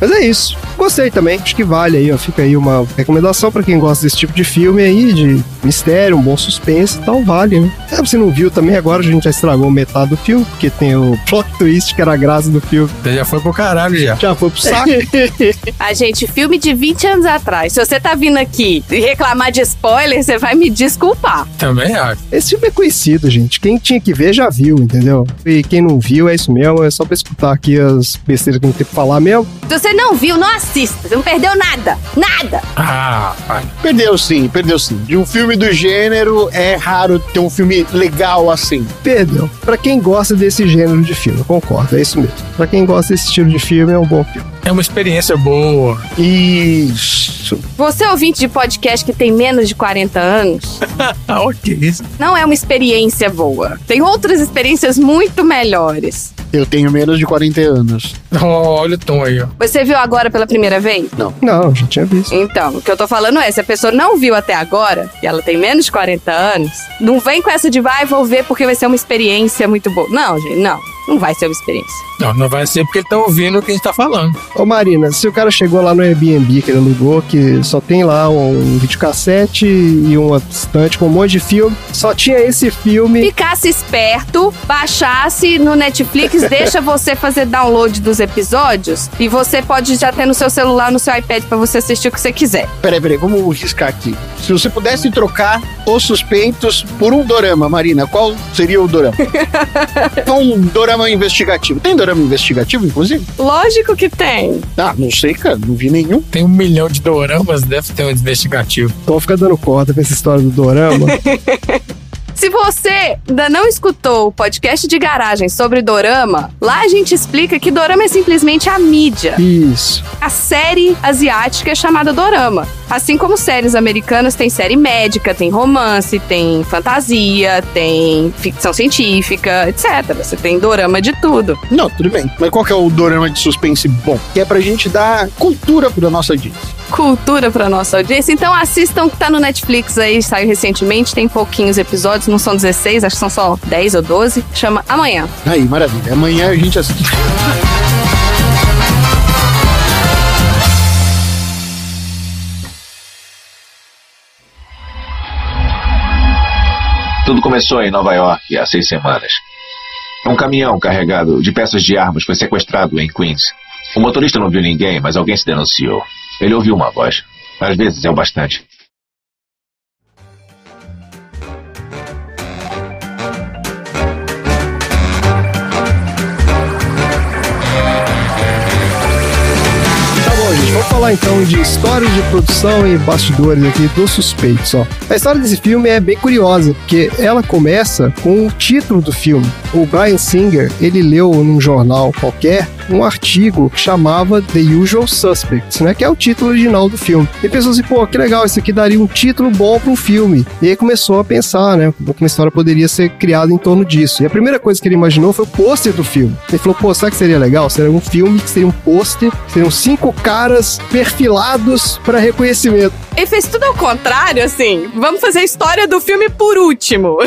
Mas é isso. Gostei também. Acho que vale aí, ó. Fica aí uma recomendação pra quem gosta desse tipo de filme aí, de mistério, um bom suspense e tal, vale, né? É, você não viu também, agora a gente já estragou metade do filme, porque tem o plot twist, que era a graça do filme. Você já foi pro caralho já. Já foi pro saco. A gente, filme de 20 anos atrás. Se você tá vindo aqui e reclamar de spoiler, você vai me desculpar. Também acho. Esse filme é conhecido, gente. Quem tinha que ver já viu, entendeu? E quem não viu, é isso mesmo. É só pra escutar aqui as besteiras que a gente tem que falar mesmo. Se você não viu, não assista. Você não perdeu nada. Nada. Ah, pai. Perdeu sim, perdeu sim. De um filme do gênero, é raro ter um filme legal assim. Perdeu. Pra quem gosta desse gênero de filme, eu concordo, é isso mesmo. Pra quem gosta desse estilo de filme, é um bom filme. É uma experiência boa. Isso. Você ouvinte de podcast que tem menos de 40 anos, Ah, ok. Não é uma experiência boa. Tem outras experiências muito melhores. Eu tenho menos de 40 anos. Oh, olha o tom aí, ó. Você viu agora pela primeira vez? Não, já tinha visto. Então, o que eu tô falando é, se a pessoa não viu até agora, e ela tem menos de 40 anos, não vem com essa de vai, vou ver porque vai ser uma experiência muito boa. Não, gente, não. Não vai ser uma experiência. Não, não vai ser porque ele tá ouvindo o que a gente tá falando. Ô Marina, se o cara chegou lá no Airbnb que ele alugou, que só tem lá um videocassete e uma estante com um monte de filme, só tinha esse filme. Ficasse esperto, baixasse no Netflix, deixa você fazer download dos episódios e você pode já ter no seu celular, no seu iPad pra você assistir o que você quiser. Peraí, peraí, vamos riscar aqui. Se você pudesse trocar os suspeitos por um dorama, Marina, qual seria o dorama? Então, um dorama investigativo. Tem dorama investigativo, inclusive? Lógico que tem. Ah, não sei, cara, não vi nenhum. Tem um milhão de doramas, deve ter um investigativo. Então fica dando corda pra essa história do dorama. Se você ainda não escutou o podcast de garagem sobre dorama, lá a gente explica que dorama é simplesmente a mídia. Isso. A série asiática é chamada dorama. Assim como séries americanas, tem série médica, tem romance, tem fantasia, tem ficção científica, etc. Você tem dorama de tudo. Não, tudo bem. Mas qual que é o dorama de suspense bom? Que é pra gente dar cultura pra nossa audiência. Cultura pra nossa audiência. Então assistam que tá no Netflix aí, saiu recentemente, tem pouquinhos episódios, não são 16, acho que são só 10 ou 12. Chama Amanhã. Aí, maravilha. Amanhã a gente assiste. Tudo começou em Nova York há seis semanas. Um caminhão carregado de peças de armas foi sequestrado em Queens. O motorista não viu ninguém, mas alguém se denunciou. Ele ouviu uma voz. Às vezes é o bastante. Tá. Vamos falar então de histórias de produção e bastidores aqui dos suspeitos, ó. A história desse filme é bem curiosa, porque ela começa com o título do filme. O Brian Singer, ele leu num jornal qualquer um artigo que chamava The Usual Suspects, né? Que é o título original do filme. E pensou assim, pô, que legal, isso aqui daria um título bom para um filme. E aí começou a pensar, né? Como uma história poderia ser criada em torno disso. E a primeira coisa que ele imaginou foi o pôster do filme. Ele falou, pô, sabe que seria legal? Seria um filme que seria um pôster, seriam cinco caras perfilados para reconhecimento. Ele fez tudo ao contrário, assim. Vamos fazer a história do filme por último.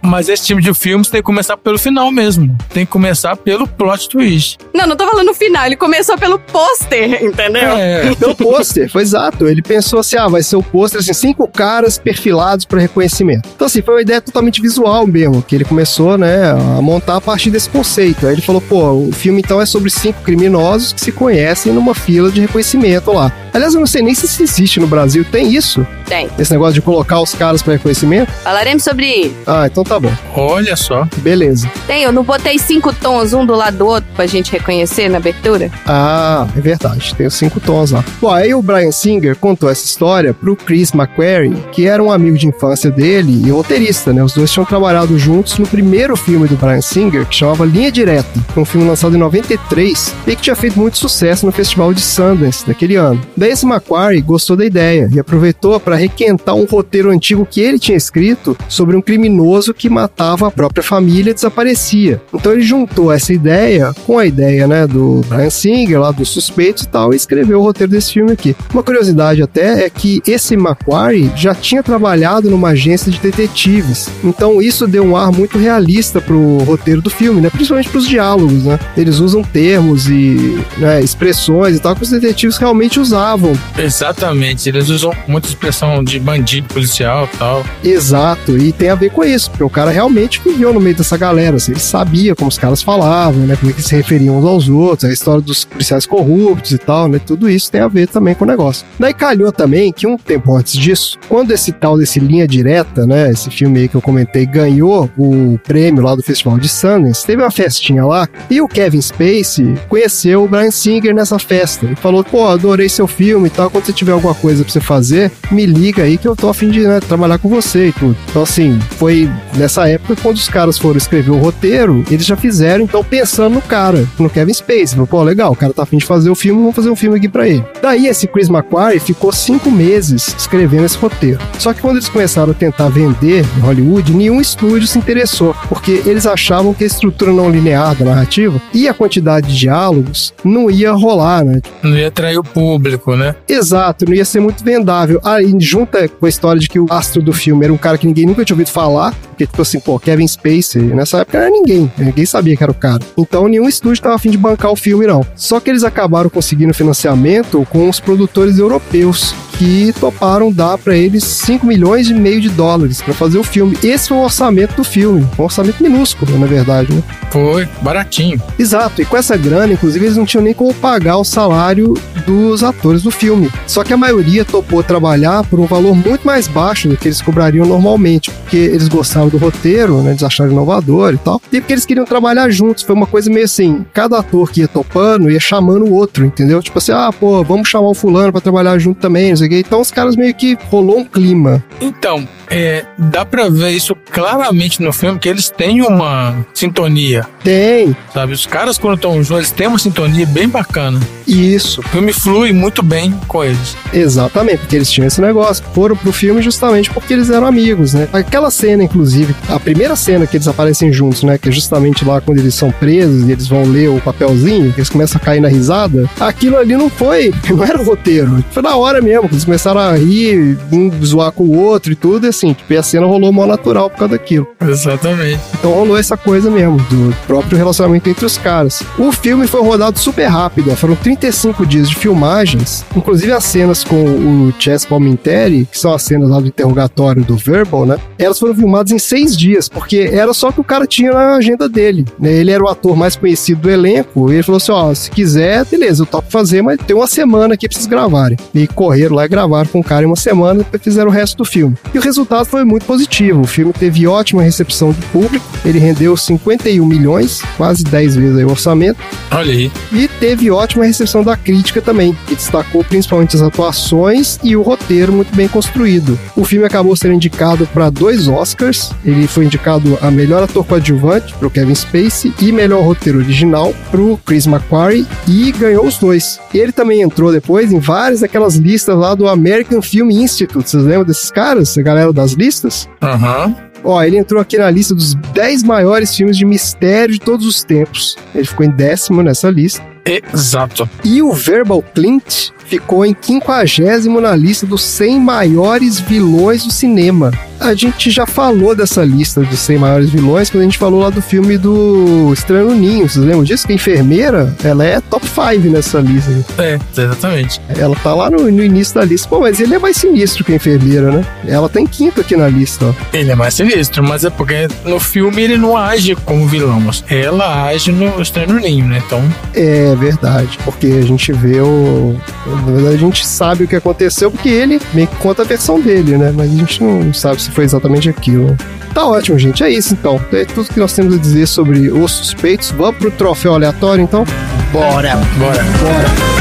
Mas esse tipo de filmes tem que começar pelo final mesmo. Tem que começar pelo plot twist. Não, não tô tava lá no final. Ele começou pelo pôster, entendeu? É, Pelo pôster, foi exato. Ele pensou assim: ah, vai ser o pôster, assim, cinco caras perfilados para reconhecimento. Então, assim, foi uma ideia totalmente visual mesmo, que ele começou, né, a montar a partir desse conceito. Aí ele falou: pô, o filme então é sobre cinco criminosos que se conhecem numa fila de reconhecimento lá. Aliás, eu não sei nem se isso existe no Brasil. Tem isso? Tem. Esse negócio de colocar os caras para reconhecimento? Falaremos sobre. Ah, então tá bom. olha só. Beleza. Tem, eu não botei cinco tons um do lado do outro pra gente reconhecer na abertura? Ah, é verdade, tem os cinco tons lá. Bom, aí o Brian Singer contou essa história pro Chris McQuarrie, que era um amigo de infância dele e roteirista, né? Os dois tinham trabalhado juntos no primeiro filme do Brian Singer, que chamava Linha Direta, um filme lançado em 93 e que tinha feito muito sucesso no Festival de Sundance daquele ano. Daí esse McQuarrie gostou da ideia e aproveitou para requentar um roteiro antigo que ele tinha escrito sobre um criminoso que matava a própria família e desaparecia. Então ele juntou essa ideia com a ideia, né, do Brian Singer, lá dos suspeitos e tal, e escreveu o roteiro desse filme aqui. Uma curiosidade até é que esse Macquarie já tinha trabalhado numa agência de detetives, então isso deu um ar muito realista pro roteiro do filme, né, principalmente pros diálogos, né. Eles usam termos e né, expressões e tal que os detetives realmente usavam. Exatamente. Eles usam muita expressão de bandido policial e tal. Exato, e tem a ver com isso, porque o cara realmente viveu no meio dessa galera, assim, ele sabia como os caras falavam, né, como é que se referiam uns aos outros, a história dos policiais corruptos e tal, né, tudo isso tem a ver também com o negócio. Daí calhou também que um tempo antes disso, quando esse tal desse Linha Direta, né, esse filme aí que eu comentei, ganhou o prêmio lá do Festival de Sundance, teve uma festinha lá, e o Kevin Spacey conheceu o Brian Singer nessa festa, e falou, pô, adorei seu filme e tal, quando você tiver alguma coisa pra você fazer, me liga aí que eu tô a fim de né, trabalhar com você e tudo. Então assim, foi nessa época quando os caras foram escrever o roteiro, eles já fizeram, então pensando no cara, no Kevin Spacey. Falou, pô, legal, o cara tá afim de fazer o filme, vamos fazer um filme aqui pra ele. Daí esse Chris McQuarrie ficou cinco meses escrevendo esse roteiro. Só que quando eles começaram a tentar vender em Hollywood, nenhum estúdio se interessou, porque eles achavam que a estrutura não linear da narrativa e a quantidade de diálogos não ia rolar, né? Não ia atrair o público, né? Exato, não ia ser muito vendável. Aí, junta com a história de que o astro do filme era um cara que ninguém nunca tinha ouvido falar, porque, tipo assim, pô, Kevin Spacey, nessa época não era ninguém, ninguém sabia que era o cara. Então, nenhum estúdio tava afim de bancar o filme, não. Só que eles acabaram conseguindo financiamento com os produtores europeus, que toparam dar pra eles 5 milhões e meio de dólares pra fazer o filme. Esse foi o orçamento do filme, um orçamento minúsculo, na verdade, né? Foi baratinho. Exato, e com essa grana, inclusive, eles não tinham nem como pagar o salário dos atores do filme. Só que a maioria topou trabalhar por um valor muito mais baixo do que eles cobrariam normalmente, porque eles gostaram do roteiro, né? Eles acharam inovador e tal. E porque eles queriam trabalhar juntos. Foi uma coisa meio assim: cada ator que ia topando ia chamando o outro, entendeu? Tipo assim, ah, pô, vamos chamar o fulano pra trabalhar junto também, não sei o quê. Então os caras meio que rolou um clima. Então, é, dá pra ver isso claramente no filme, que eles têm uma sintonia, Tem sabe? Os caras, quando estão juntos, eles têm uma sintonia bem bacana. isso, O filme flui muito bem com eles. exatamente, porque eles tinham esse negócio. Foram pro filme justamente porque eles eram amigos, né? Aquela cena, inclusive, a primeira cena que eles aparecem juntos, né? Que é justamente lá quando eles são presos e eles vão ler o que eles começam a cair na risada. Aquilo ali não foi, não era o roteiro. Foi na hora mesmo, eles começaram a rir, um zoar com o outro e tudo, e assim, tipo, e a cena rolou mal natural por causa daquilo. Exatamente. Então rolou essa coisa mesmo, do próprio relacionamento entre os caras. O filme foi rodado super rápido, ó, foram 35 dias de filmagens, inclusive as cenas com o Chess Palminteri, que são as cenas lá do interrogatório do Verbal, né? Elas foram filmadas em seis dias, porque era só o que o cara tinha na agenda dele. né? Ele era o ator mais conhecido do elenco, e ele falou assim: ó, se quiser, beleza, eu topo fazer, mas tem uma semana aqui pra vocês gravarem. E correram lá e gravaram com o cara em uma semana, depois fizeram o resto do filme. E o resultado foi muito positivo. O filme teve ótima recepção do público, ele rendeu 51 milhões, quase 10 vezes o orçamento. Olha aí. E teve ótima recepção da crítica também, que destacou principalmente as atuações e o roteiro muito bem construído. O filme acabou sendo indicado para dois Oscars. Ele foi indicado a melhor ator coadjuvante para o Kevin Spacey e melhor roteiro original para o Chris McQuarrie e ganhou os dois. Ele também entrou depois em várias daquelas listas lá do American Film Institute. Vocês lembram desses caras? A galera das listas? Aham. Ó, ele entrou aqui na lista dos 10 maiores filmes de mistério de todos os tempos. Ele ficou em décimo nessa lista. Exato. E o Verbal Clint ficou em 50 na lista dos 100 maiores vilões do cinema. A gente já falou dessa lista dos 100 maiores vilões quando a gente falou lá do filme do Estranho Ninho. Vocês lembram disso? Que a enfermeira, ela é top 5 nessa lista. É, exatamente. Ela tá lá no, no início da lista. Pô, mas ele é mais sinistro que a enfermeira, né? Ela tá em quinto aqui na lista, ó. Ele é mais sinistro, mas é porque no filme ele não age como vilão. Ela age no Estranho Ninho, né? Então, É verdade, porque a gente vê o. Na verdade, a gente sabe o que aconteceu, porque ele meio que conta a versão dele, né? Mas a gente não sabe se foi exatamente aquilo. Tá ótimo, gente. É isso então. É tudo que nós temos a dizer sobre os suspeitos. Vamos pro troféu aleatório, então? Bora. bora.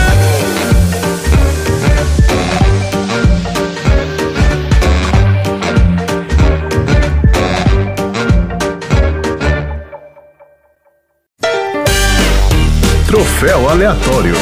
Troféu aleatório.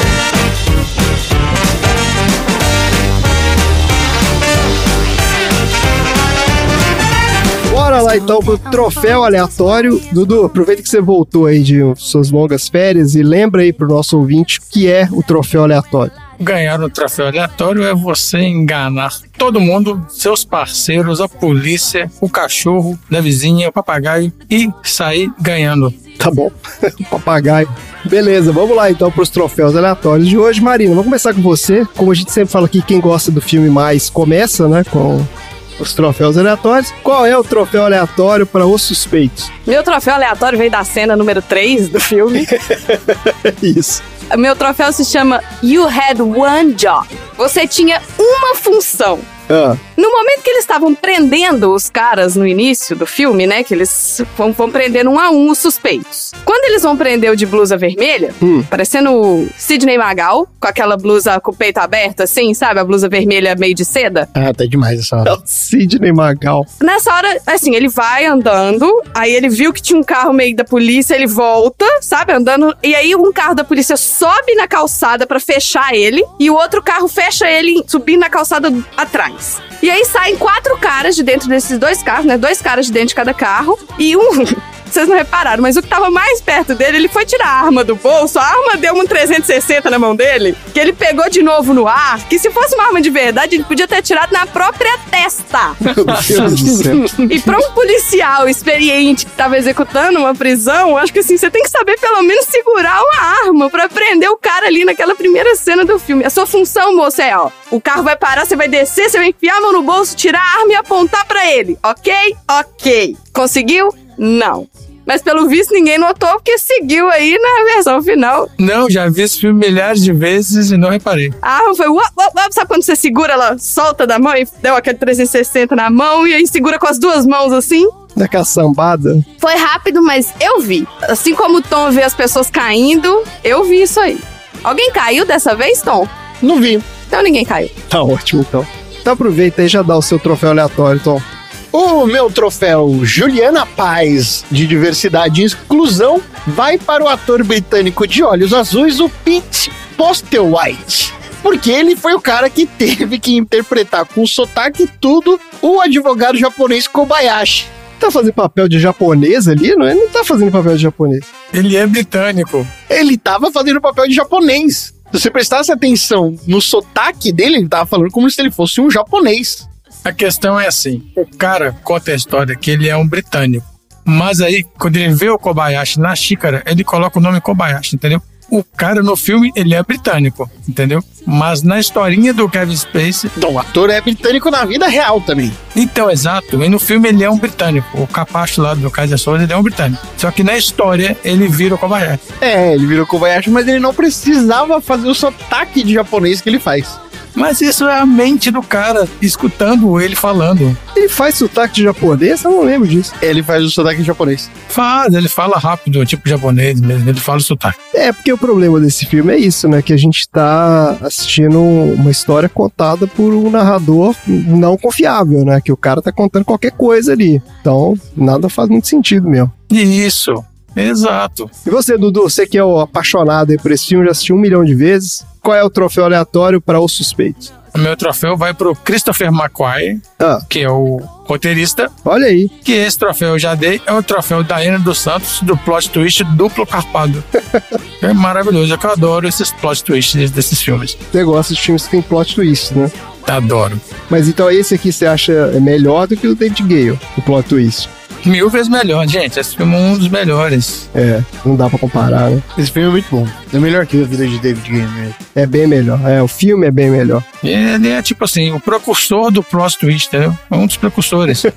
Bora lá então pro troféu aleatório. Dudu, aproveita que você voltou aí de suas longas férias e lembra aí pro nosso ouvinte o que é o troféu aleatório. Ganhar o troféu aleatório é você enganar todo mundo, seus parceiros, a polícia, o cachorro da vizinha, o papagaio e sair ganhando. Tá bom. Papagaio. Beleza, vamos lá então pros troféus aleatórios de hoje. Marina, vamos começar com você. Como a gente sempre fala aqui, quem gosta do filme mais começa, né? Com os troféus aleatórios. Qual é o troféu aleatório para os suspeitos? Meu troféu aleatório veio da cena número 3 do filme. Isso. Meu troféu se chama You Had One Job. Você tinha uma função. Ah, No momento que eles estavam prendendo os caras no início do filme, né? Que eles vão, vão prendendo um a um os suspeitos. Quando eles vão prender o de blusa vermelha, Hum. parecendo o Sidney Magal, com aquela blusa com o peito aberto, assim, sabe? A blusa vermelha meio de seda. Ah, tá demais essa é hora. o Sidney Magal. Nessa hora, assim, ele vai andando, aí ele viu que tinha um carro meio da polícia, ele volta, sabe, andando, e aí um carro da polícia sobe na calçada pra fechar ele, e o outro carro fecha ele subindo na calçada atrás. E aí saem quatro caras de dentro desses dois carros, né? Dois caras de dentro de cada carro, e um. Vocês não repararam, mas o que tava mais perto dele, ele foi tirar a arma do bolso, a arma deu um 360 na mão dele, que ele pegou de novo no ar, que se fosse uma arma de verdade, ele podia ter tirado na própria testa. Meu Deus do céu. E pra um policial experiente que tava executando uma prisão, acho que assim, você tem que saber pelo menos segurar uma arma pra prender o cara ali naquela primeira cena do filme. A sua função, moça, é, ó, o carro vai parar, você vai descer, você vai enfiar a mão no bolso, tirar a arma e apontar pra ele, ok? Ok. Conseguiu? Não. Mas pelo visto ninguém notou porque seguiu aí na versão final. Não, já vi esse filme milhares de vezes e não reparei. A arma foi. uop, uop, uop. Sabe quando você segura, ela solta da mão e deu aquele 360 na mão e aí segura com as duas mãos assim? Daquela sambada. Foi rápido, mas eu vi. Assim como o Tom vê as pessoas caindo, eu vi isso aí. Alguém caiu dessa vez, Tom? Não vi. Então ninguém caiu. Tá ótimo, então. Então aproveita aí e já dá o seu troféu aleatório, Tom. O meu troféu Juliana Paz de diversidade e inclusão vai para o ator britânico de olhos azuis, o Pete Postlewhite. Porque ele foi o cara que teve que interpretar com sotaque e tudo o advogado japonês Kobayashi. Tá fazendo papel de japonês ali? Não, ele não tá fazendo papel de japonês. Ele é britânico. Ele tava fazendo papel de japonês. Se você prestasse atenção no sotaque dele, ele tava falando como se ele fosse um japonês. A questão é assim: o cara conta a história que ele é um britânico. Mas aí, quando ele vê o Kobayashi na xícara, ele coloca o nome Kobayashi, entendeu? O cara no filme, ele é britânico, entendeu? Mas na historinha do Kevin Spacey, Então, o ator é britânico na vida real também. então, exato, e no filme ele é um britânico. O capacho lá do Kaiser Souza, ele é um britânico. Só que na história, ele vira o Kobayashi. É, ele virou Kobayashi, mas ele não precisava fazer o sotaque de japonês que ele faz. Mas isso é a mente do cara, escutando ele falando. Ele faz sotaque de japonês? Eu não lembro disso. Ele faz o sotaque japonês. Faz, ele fala rápido, tipo japonês mesmo, ele fala o sotaque. É, porque o problema desse filme é isso, né? Que a gente tá assistindo uma história contada por um narrador não confiável, né? Que o cara tá contando qualquer coisa ali. Então, nada faz muito sentido mesmo. Isso. Exato. E você, Dudu, você que é o apaixonado por esse filme, já assistiu um milhão de vezes. Qual é o troféu aleatório para Os Suspeitos? O meu troféu vai pro Christopher McQuarrie, Ah, que é o roteirista, olha aí. que esse troféu eu já dei, é o troféu da Ana dos Santos do plot twist duplo carpado. é maravilhoso, é que eu adoro esses plot twists desses filmes. Você gosta de filmes que tem plot twist, né? Adoro. Mas então esse aqui você acha melhor do que o David Gale, o plot twist. Mil vezes melhor, gente. Esse filme é um dos melhores. É, não dá pra comparar, né? Esse filme é muito bom. É melhor que a vida de David Gamer. É bem melhor. É, o filme é bem melhor. E Ele é tipo assim, o precursor do plot twist, entendeu? É um dos precursores.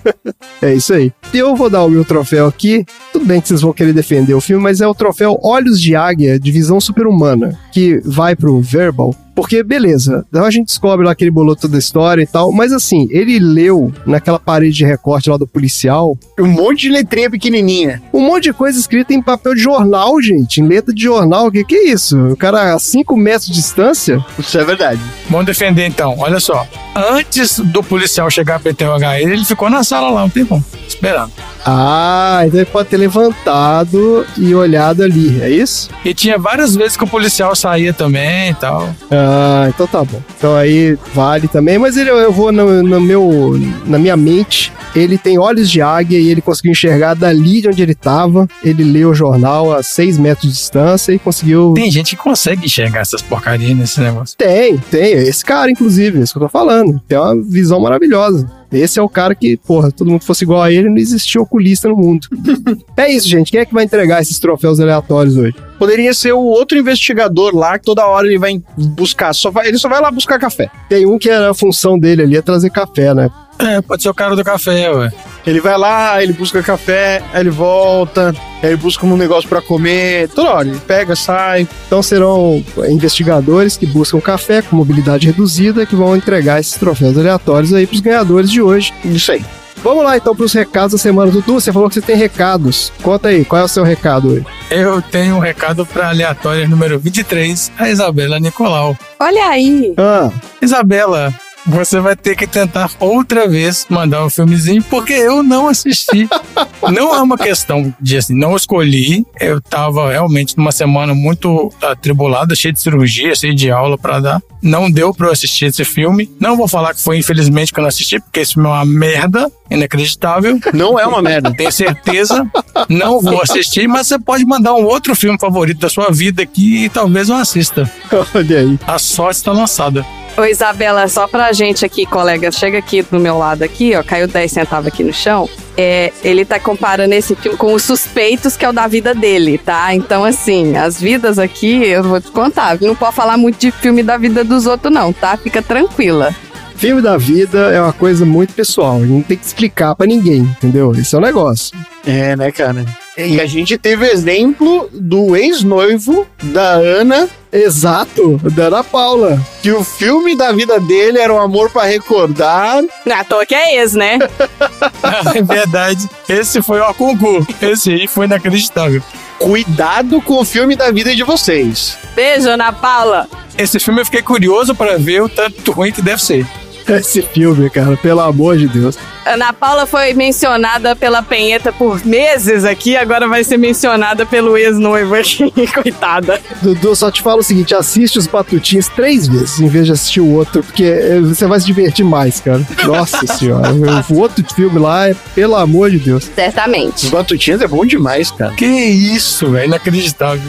É isso aí. E eu vou dar o meu troféu aqui. Tudo bem que vocês vão querer defender o filme, mas é o troféu Olhos de Águia de Visão Superhumana, que vai pro Verbal. Porque, beleza, então a gente descobre lá que ele bolou toda a história e tal, mas assim, ele leu naquela parede de recorte lá do policial Um monte de letrinha pequenininha. um monte de coisa escrita em papel de jornal, gente, em letra de jornal. O que, que é isso? O cara a 5 metros de distância? Isso é verdade. Vamos defender então, olha só. Antes do policial chegar pra interrogar ele, ele ficou na sala lá um tempão, esperando. Ah, então ele pode ter levantado e olhado ali, é isso? E tinha várias vezes que o policial saía também e tal. Ah, então tá bom. Então aí vale também, mas ele, eu vou no, no meu, na minha mente, ele tem olhos de águia e ele conseguiu enxergar dali de onde ele tava. Ele leu o jornal a 6 metros de distância e conseguiu. Tem gente que consegue enxergar essas porcarias nesse negócio. Tem, tem. Esse cara, inclusive, é isso que eu tô falando. Tem uma visão maravilhosa. Esse é o cara que, porra, todo mundo fosse igual a ele, não existia oculista no mundo. é isso, gente. Quem é que vai entregar esses troféus aleatórios hoje? Poderia ser o outro investigador lá que toda hora ele vai buscar. Só vai, ele só vai lá buscar café. Tem um que era a função dele ali, é trazer café, né? É, pode ser o cara do café, ué. Ele vai lá, ele busca café, aí ele volta, aí ele busca um negócio pra comer. Toda hora, ele pega, sai. Então serão investigadores que buscam café com mobilidade reduzida que vão entregar esses troféus aleatórios aí pros ganhadores de hoje. Isso aí. Vamos lá então pros recados da semana. Dudu, você falou que você tem recados. Conta aí, qual é o seu recado hoje? Eu tenho um recado pra aleatória número 23, a Isabela Nicolau. Olha aí. Ah, Isabela, você vai ter que tentar outra vez mandar um filmezinho, porque eu não assisti. não é uma questão de assim, não escolhi. Eu tava realmente numa semana muito atribulada, cheia de cirurgia, cheia de aula pra dar. Não deu pra eu assistir esse filme. Não vou falar que foi infelizmente que eu não assisti, porque esse filme é uma merda, inacreditável. Não é uma merda. Tenho certeza, não vou assistir, mas você pode mandar um outro filme favorito da sua vida aqui e talvez eu assista. olha aí. A sorte está lançada. Ô, Isabela, só pra gente aqui, colega, chega aqui do meu lado aqui, ó, caiu 10 centavos aqui no chão. É, ele tá comparando esse filme com os suspeitos, que é o da vida dele, tá? Então, assim, as vidas aqui, eu vou te contar, não pode falar muito de filme da vida dos outros, não, tá? Fica tranquila. Filme da vida é uma coisa muito pessoal. Não tem que explicar pra ninguém, entendeu? Esse é o negócio. É, né, cara? E a gente teve o exemplo do ex-noivo da Ana, Exato, da Ana Paula. que o filme da vida dele era um amor pra recordar. À toa que é esse, né? é verdade. Esse foi o concurso. Esse aí foi inacreditável. Cuidado com o filme da vida de vocês. Beijo, Ana Paula. Esse filme eu fiquei curioso para ver o tanto ruim que deve ser. Esse filme, cara, pelo amor de Deus. Ana Paula foi mencionada pela Penheta por meses aqui, agora vai ser mencionada pelo ex-noivo aqui, coitada. Dudu, só te falo o seguinte: assiste os Batutinhos três vezes em vez de assistir o outro, porque eh, você vai se divertir mais, cara. Nossa senhora. O outro filme lá é, pelo amor de Deus. Certamente. Os Batutinhas é bom demais, cara. Que isso, velho, inacreditável.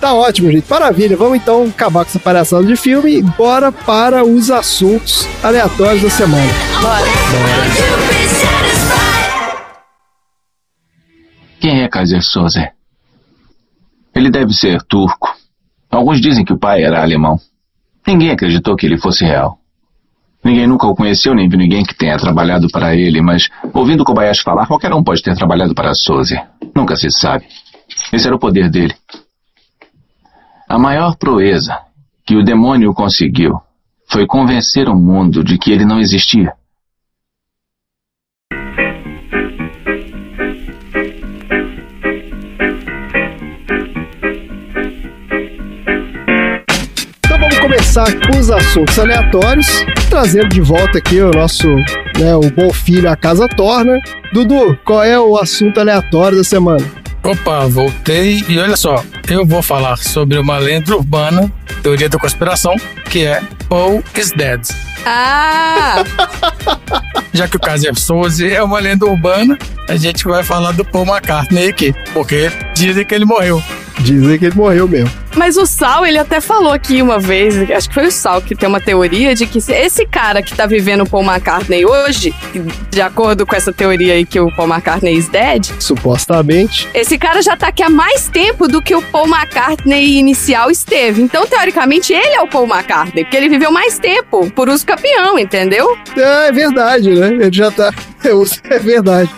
Tá ótimo, gente. Maravilha. Vamos então acabar com essa palhaçada de filme e bora para os assuntos aleatórios da semana. Quem é Kaiser Soze? Ele deve ser turco. Alguns dizem que o pai era alemão. Ninguém acreditou que ele fosse real. Ninguém nunca o conheceu, nem viu ninguém que tenha trabalhado para ele, mas ouvindo Kobayashi falar, qualquer um pode ter trabalhado para Soze. Nunca se sabe. Esse era o poder dele. A maior proeza que o demônio conseguiu foi convencer o mundo de que ele não existia. Então vamos começar com os assuntos aleatórios, trazendo de volta aqui o nosso, né, o bom filho a casa torna. Dudu, qual é o assunto aleatório da semana? Opa, voltei e olha só, eu vou falar sobre uma lenda urbana, teoria da conspiração, que é Paul is dead. Ah! Já que o caso é Souza é uma lenda urbana, a gente vai falar do Paul McCartney aqui, porque dizem que ele morreu. Dizem que ele morreu mesmo. Mas o Sal, ele até falou aqui uma vez, acho que foi o Sal que tem uma teoria de que se esse cara que tá vivendo o Paul McCartney hoje, de acordo com essa teoria aí que o Paul McCartney is dead, Supostamente. esse cara já tá aqui há mais tempo do que o Paul McCartney inicial esteve. Então, teoricamente, ele é o Paul McCartney, porque ele viveu mais tempo por uso campeão, entendeu? É, é verdade, né? Ele já tá. É verdade.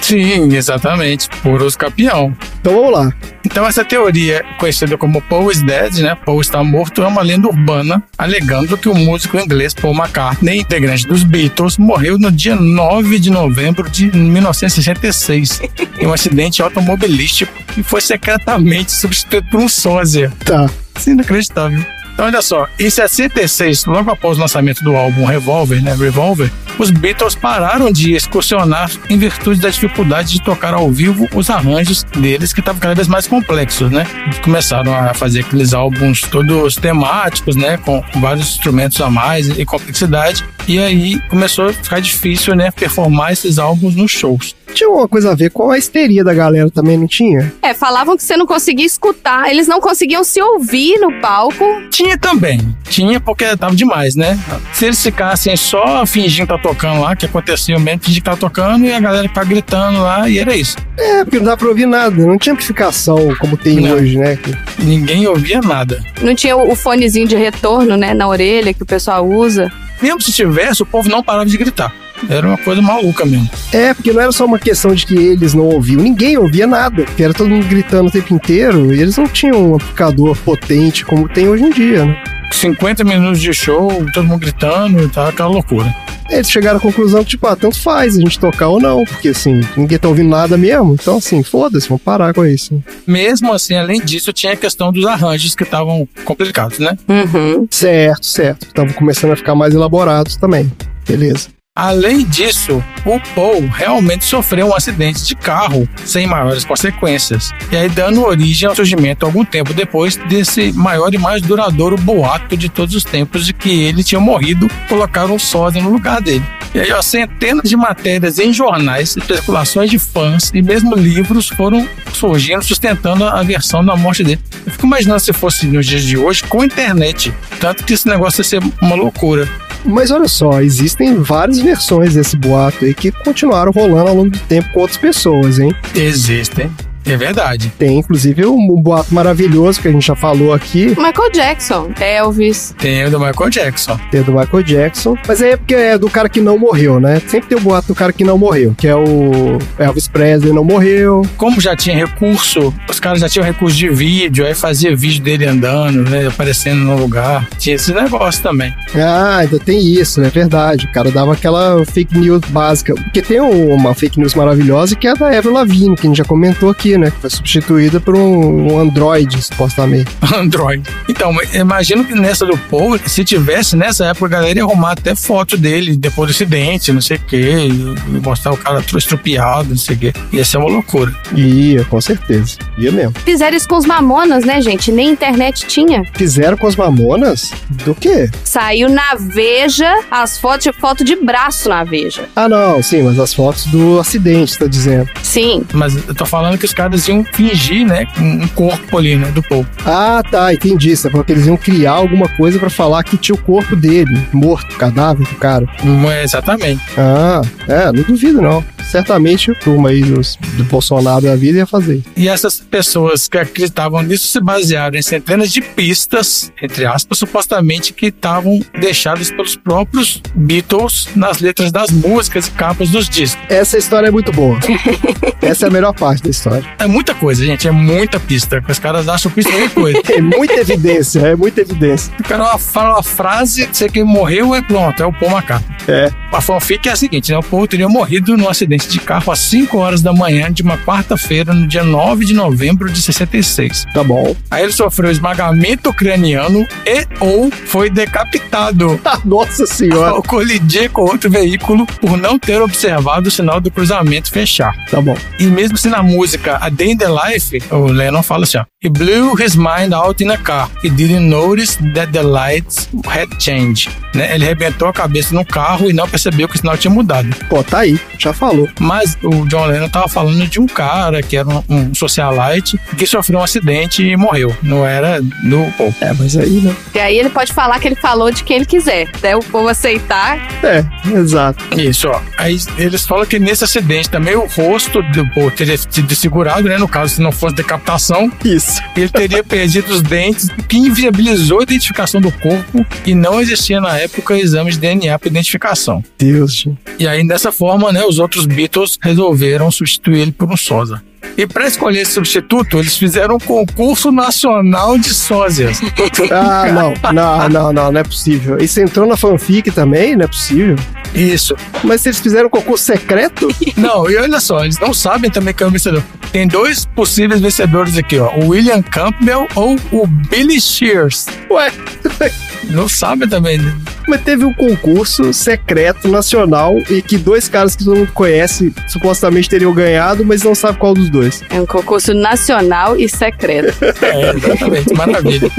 Sim, exatamente, por os campeão. Então vamos lá. Então essa teoria, conhecida como Paul is dead, né? Paul está morto, é uma lenda urbana, alegando que o músico inglês Paul McCartney, integrante dos Beatles, morreu no dia 9 de novembro de 1966 em um acidente automobilístico e foi secretamente substituído por um sósia. Tá. Isso é inacreditável. Então, olha só, em 66, logo após o lançamento do álbum Revolver, né, Revolver, os Beatles pararam de excursionar em virtude da dificuldade de tocar ao vivo os arranjos deles, que estavam cada vez mais complexos, né? Eles começaram a fazer aqueles álbuns todos temáticos, né, com vários instrumentos a mais e complexidade, e aí começou a ficar difícil, né, performar esses álbuns nos shows. Tinha uma coisa a ver com a histeria da galera também, não tinha? É, falavam que você não conseguia escutar, eles não conseguiam se ouvir no palco. Tinha também. Tinha porque tava demais, né? Se eles ficassem só fingindo tá tocando lá, que acontecia mesmo, fingindo que tá tocando e a galera ficava gritando lá e era isso. É, porque não dá pra ouvir nada. Não tinha amplificação como tem Não. hoje, né? Ninguém ouvia nada. Não tinha o o fonezinho de retorno, né, na orelha que o pessoal usa. Mesmo se tivesse, o povo não parava de gritar. Era uma coisa maluca mesmo. É, porque não era só uma questão de que eles não ouviam. Ninguém ouvia nada. Porque era todo mundo gritando o tempo inteiro. E eles não tinham um amplificador potente como tem hoje em dia, né? 50 minutos de show, todo mundo gritando e tal, aquela loucura. Eles chegaram à conclusão que, tipo, ah, tanto faz a gente tocar ou não. Porque, assim, ninguém tá ouvindo nada mesmo. Então, assim, foda-se, vamos parar com isso. Mesmo assim, além disso, tinha a questão dos arranjos que estavam complicados, né? Uhum. Certo, certo. Estavam começando a ficar mais elaborados também. Beleza. Além disso, o Paul realmente sofreu um acidente de carro sem maiores consequências, e aí dando origem ao surgimento, algum tempo depois, desse maior e mais duradouro boato de todos os tempos de que ele tinha morrido, colocaram um sósia no lugar dele. E aí, ó, centenas de matérias em jornais, especulações de fãs e mesmo livros foram surgindo, sustentando a versão da morte dele. Eu fico imaginando se fosse nos dias de hoje com internet, tanto que esse negócio ia ser uma loucura. Mas olha só, existem várias versões desse boato aí que continuaram rolando ao longo do tempo com outras pessoas, hein? Existem, é verdade. Tem inclusive um, um boato maravilhoso que a gente já falou aqui, Michael Jackson, Elvis. Tem o do Michael Jackson. que é do Michael Jackson. Mas aí é porque é do cara que não morreu, né? Sempre tem o boato do cara que não morreu, que é o Elvis Presley não morreu. Como já tinha recurso, os caras já tinham recurso de vídeo, aí fazia vídeo dele andando, né, aparecendo no lugar. Tinha esse negócio também. Ah, ainda tem isso, é verdade. O cara dava aquela fake news básica. Porque tem um- uma fake news maravilhosa que é a da Avril Lavigne, que a gente já comentou aqui, né? Que foi substituída por um, um Android, supostamente. Android. Então, imagino que nessa do Paul, se tivesse nessa época, a galera ia arrumar até foto dele depois do acidente, não sei o quê, e mostrar o cara estrupiado, não sei o quê. Ia ser uma loucura. Ia, com certeza. Ia mesmo. Fizeram isso com os Mamonas, né, gente? Nem internet tinha. Fizeram com as mamonas? Do quê? Saiu na Veja as fotos, foto de braço na Veja. Ah, não, sim, mas as fotos do acidente, tá dizendo. Sim. Mas eu tô falando que os caras iam fingir, né, um corpo ali, né, do Paul. Ah, tá, entendi. Você falou que eles iam criar alguma coisa pra falar que tinha o corpo dele, morto, cadáver do cara. Hum, é, exatamente. Ah, é, não duvido não. Certamente o turma aí dos, do Bolsonaro da vida ia fazer. E essas pessoas que acreditavam nisso se basearam em centenas de pistas, entre aspas, supostamente que estavam deixadas pelos próprios Beatles nas letras das músicas e capas dos discos. Essa história é muito boa. Essa é a melhor parte da história. É muita coisa, gente, é muita pista. Os caras acham pista qualquer coisa. É muita evidência, é muita evidência. O cara fala uma frase, sei quem morreu, é pronto, é o Paul McCartney. É. a fanfic é a seguinte, né? O Paul teria morrido num acidente de carro às 5 horas da manhã de uma quarta-feira, no dia 9 de novembro de 66. Tá bom. Aí ele sofreu esmagamento craniano e ou foi decapitado Nossa senhora. ao colidir com outro veículo por não ter observado o sinal do cruzamento fechar. Tá bom. E mesmo se na música A Day in the Life, o Lennon fala assim, ó. He blew his mind out in a car. He didn't notice that the lights had changed. Né? Ele arrebentou a cabeça no carro e não percebeu que o sinal tinha mudado. Pô, tá aí. Já falou. Mas o John Lennon tava falando de um cara que era um, um socialite que sofreu um acidente e morreu. Não era do Paul. É, mas aí, né? E aí ele pode falar que ele falou de quem ele quiser. Até o povo aceitar. É, exato. Isso, ó. Aí eles falam que nesse acidente também o rosto do Paul teria sido desfigurado, né? No caso, se não fosse decapitação, Isso. ele teria perdido os dentes, o que inviabilizou a identificação do corpo e não existia na época exame de DNA para identificação. Deus, gente. E aí, dessa forma, né, os outros Beatles resolveram substituir ele por um sósia. E para escolher esse substituto, eles fizeram um concurso nacional de sósias. Ah, não. Não, não, não, não é possível. Isso entrou na fanfic também? Não é possível. Isso. Mas se eles fizeram um concurso secreto? Não, e olha só, eles não sabem também quem é o vencedor. Tem dois possíveis vencedores aqui, ó. O William Campbell ou o Billy Shears. Ué, Não sabem também. né? mas teve um concurso secreto nacional e que dois caras que todo mundo conhece supostamente teriam ganhado, mas não sabe qual dos dois. É um concurso nacional e secreto. É, exatamente, maravilha.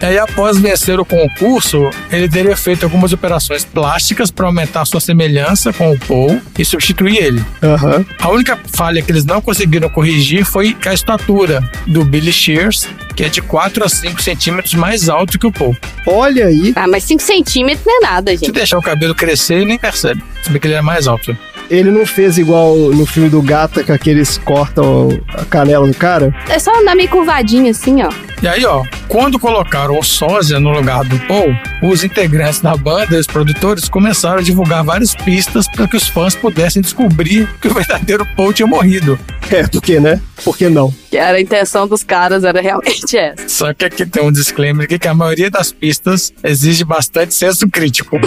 E aí, após vencer o concurso, ele teria feito algumas operações plásticas para aumentar sua semelhança com o Paul e substituir ele. Aham. A única falha que eles não conseguiram corrigir foi a estatura do Billy Shears, que é de 4 a 5 centímetros mais alto que o Paul. Olha aí, Ah, mas 5 centímetros não é nada, Se gente. deixar o cabelo crescer, nem percebe. Se bem que ele é mais alto. ele não fez igual no filme do Gata, que aqueles cortam a canela do cara? É só andar meio curvadinho assim, ó. E aí, ó, quando colocaram o sósia no lugar do Paul, os integrantes da banda e os produtores começaram a divulgar várias pistas para que os fãs pudessem descobrir que o verdadeiro Paul tinha morrido. É, por quê, né? Por que não? Que era a intenção dos caras, era realmente essa. Só que aqui tem um disclaimer aqui que a maioria das pistas exige bastante senso crítico.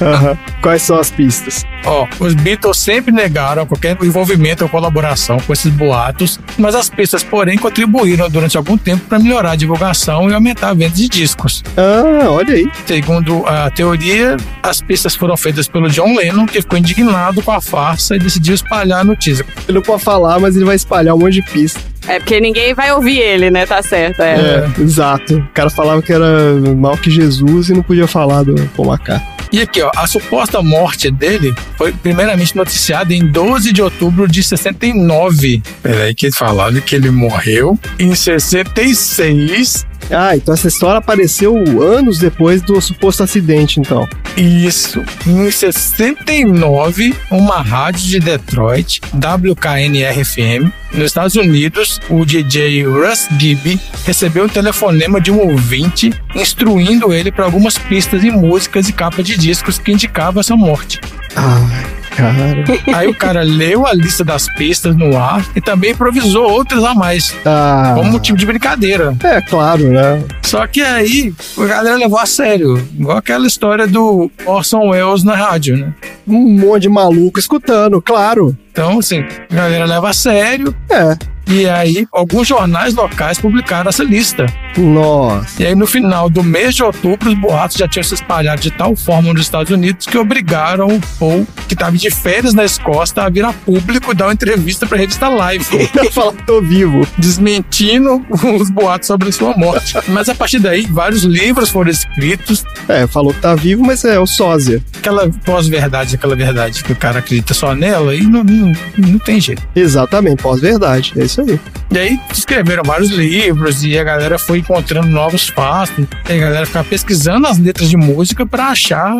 Aham. Quais são as pistas? Ó, os Beatles sempre negaram qualquer envolvimento ou colaboração com esses boatos, mas as pistas, porém, contribuíram durante algum tempo para melhorar a divulgação e aumentar a venda de discos. Ah, olha aí. Segundo a teoria, as pistas foram feitas pelo John Lennon, que ficou indignado com a farsa e decidiu espalhar a notícia. Ele não pode falar, mas ele vai espalhar um monte de pista. É porque ninguém vai ouvir ele, né? Tá certo. É. É, exato. O cara falava que era mal que Jesus e não podia falar do Paul McCartney. E aqui, ó, a suposta morte dele foi primeiramente noticiada em 12 de outubro de 69. Peraí, que falaram que ele morreu em 66. Ah, então essa história apareceu anos depois do suposto acidente, então. Isso. Em 69, uma rádio de Detroit, WKNR-FM, nos Estados Unidos, o DJ Russ Gibby recebeu um telefonema de um ouvinte instruindo ele para algumas pistas e músicas e capa de discos que indicavam essa morte. Ai, cara. Aí o cara leu a lista das pistas no ar e também improvisou outras a mais, Ah, como motivo de brincadeira. é claro, né? Só que aí a galera levou a sério, igual aquela história do Orson Welles na rádio, né? Um monte de maluco escutando, claro. Então, assim, a galera leva a sério É. e aí alguns jornais locais publicaram essa lista. Nossa. E aí no final do mês de outubro, os boatos já tinham se espalhado de tal forma nos Estados Unidos que obrigaram o Paul, que estava de férias na Escócia, a vir a público e dar uma entrevista para a revista Live. Falo que tô vivo. desmentindo os boatos sobre sua morte. Mas a partir daí, vários livros foram escritos. É, falou que tá vivo, mas é o sósia. Aquela pós-verdade, aquela verdade que o cara acredita só nela e não, não, não tem jeito. Exatamente, pós-verdade. É isso aí. E aí escreveram vários livros e a galera foi encontrando novos fatos. E a galera ficava pesquisando as letras de música pra achar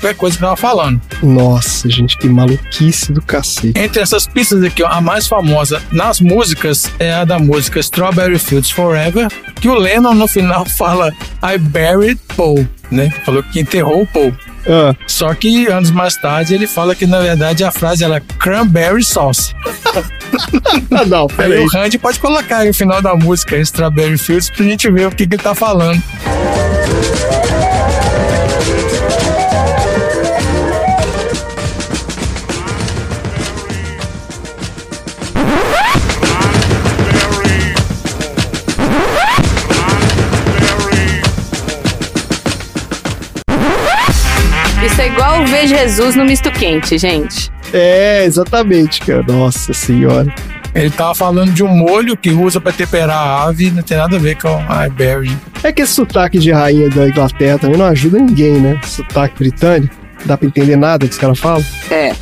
qualquer coisa que tava falando. Nossa, gente, que maluquice do cacete. Entre essas pistas aqui, ó, a mais famosa nas músicas é a da música Strawberry Fields Forever, que o Lennon no final fala I buried Paul, né? Falou que enterrou o Paul. Ah, Só que anos mais tarde ele fala que na verdade a frase era cranberry sauce. ah não, Aí peraí. o Randy pode colocar aí o final da música Strawberry Fields pra gente ver o que, que ele tá falando. Jesus no misto quente, gente. É, exatamente, cara. Nossa senhora. Ele tava falando de um molho que usa pra temperar a ave, não tem nada a ver com a Berry. É que esse sotaque de rainha da Inglaterra também não ajuda ninguém, né? Sotaque britânico. Não dá pra entender nada que os caras falam. É.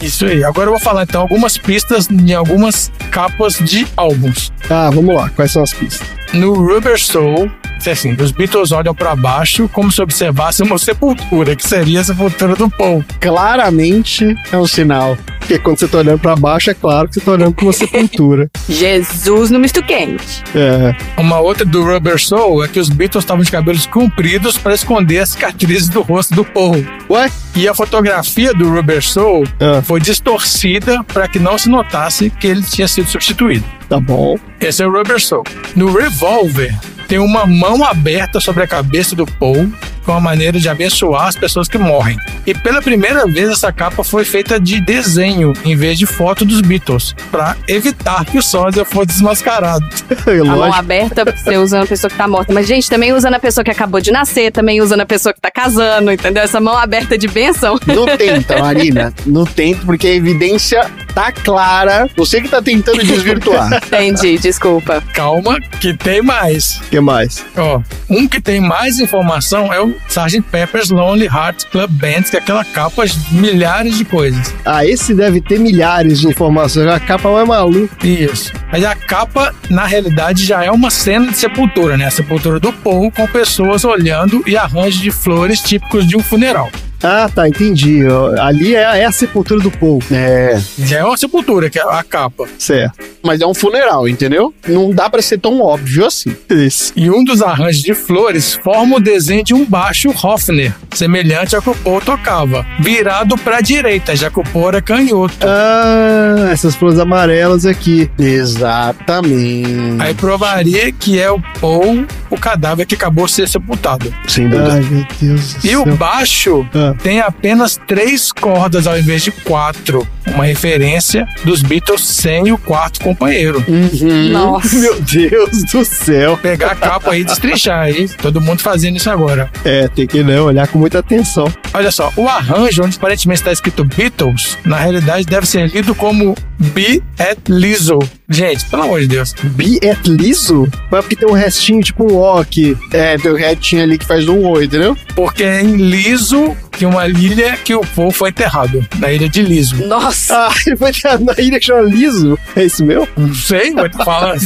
Isso aí. Agora eu vou falar então algumas pistas em algumas capas de álbuns. Ah, vamos lá. Quais são as pistas? No Rubber Soul, é assim, os Beatles olham pra baixo como se observassem uma sepultura, que seria a sepultura do Paul. Claramente é um sinal. Porque quando você tá olhando pra baixo, é claro que você tá olhando pra uma sepultura. Jesus no misto quente. É. Uma outra do Rubber Soul é que os Beatles estavam de cabelos compridos para esconder as cicatrizes do rosto do Paul. Ué? E a fotografia do Rubber Soul Ah. foi distorcida para que não se notasse que ele tinha sido substituído. Tá bom. Esse é o Rubber Soul. No Revolver, tem uma mão aberta sobre a cabeça do Paul, com a maneira de abençoar as pessoas que morrem. E pela primeira vez, essa capa foi feita de desenho, em vez de foto dos Beatles, para evitar que o sósia fosse desmascarado. É A mão aberta, você usando a pessoa que tá morta. Mas, gente, também usando a pessoa que acabou de nascer, também usando a pessoa que tá casando, entendeu? Essa mão aberta de bênção. Não tenta, Marina. Não tenta, porque a evidência tá clara. Você que tá tentando desvirtuar. Entendi, desculpa. Calma, que tem mais. O que mais? Ó, um que tem mais informação é o Sgt. Pepper's Lonely Hearts Club Band, que é aquela capa de milhares de coisas. Ah, esse deve ter milhares de informações. A capa é maluca. Isso. Aí a capa, na realidade, já é uma cena de sepultura, né? A sepultura do Paul com pessoas olhando e arranjo de flores típicos de um funeral. Ah, tá, entendi. Ali é, é a sepultura do Paul. É, Já é uma sepultura, que é a capa. Certo. mas é um funeral, entendeu? Não dá pra ser tão óbvio assim. Isso. E um dos arranjos de flores forma o desenho de um baixo Hofner, semelhante ao que o Paul tocava, virado pra direita, já que o Paul era canhoto. Ah, essas flores amarelas aqui. Exatamente. Aí provaria que é o Paul, o cadáver que acabou de ser sepultado. Sem dúvida. Ai, meu Deus do E céu. o baixo Ah. Tem apenas três cordas ao invés de quatro, uma referência dos Beatles sem o quarto companheiro. Uhum. Nossa. Meu Deus do céu. Pegar a capa aí e destrinchar aí. Todo mundo fazendo isso agora. É, tem que né, olhar com muita atenção. Olha só, o arranjo onde aparentemente está escrito Beatles, na realidade deve ser lido como Be at Lizzo. Gente, pelo amor de Deus. Be at liso? Mas porque tem um restinho, tipo um O aqui. É, tem o retinho ali que faz um oi, entendeu? Porque é em Liso que uma ilha que o Paul foi enterrado. Na ilha de Liso. Nossa. Ah, ele foi na ilha que chama liso? É isso mesmo? Não sei, vou te falar.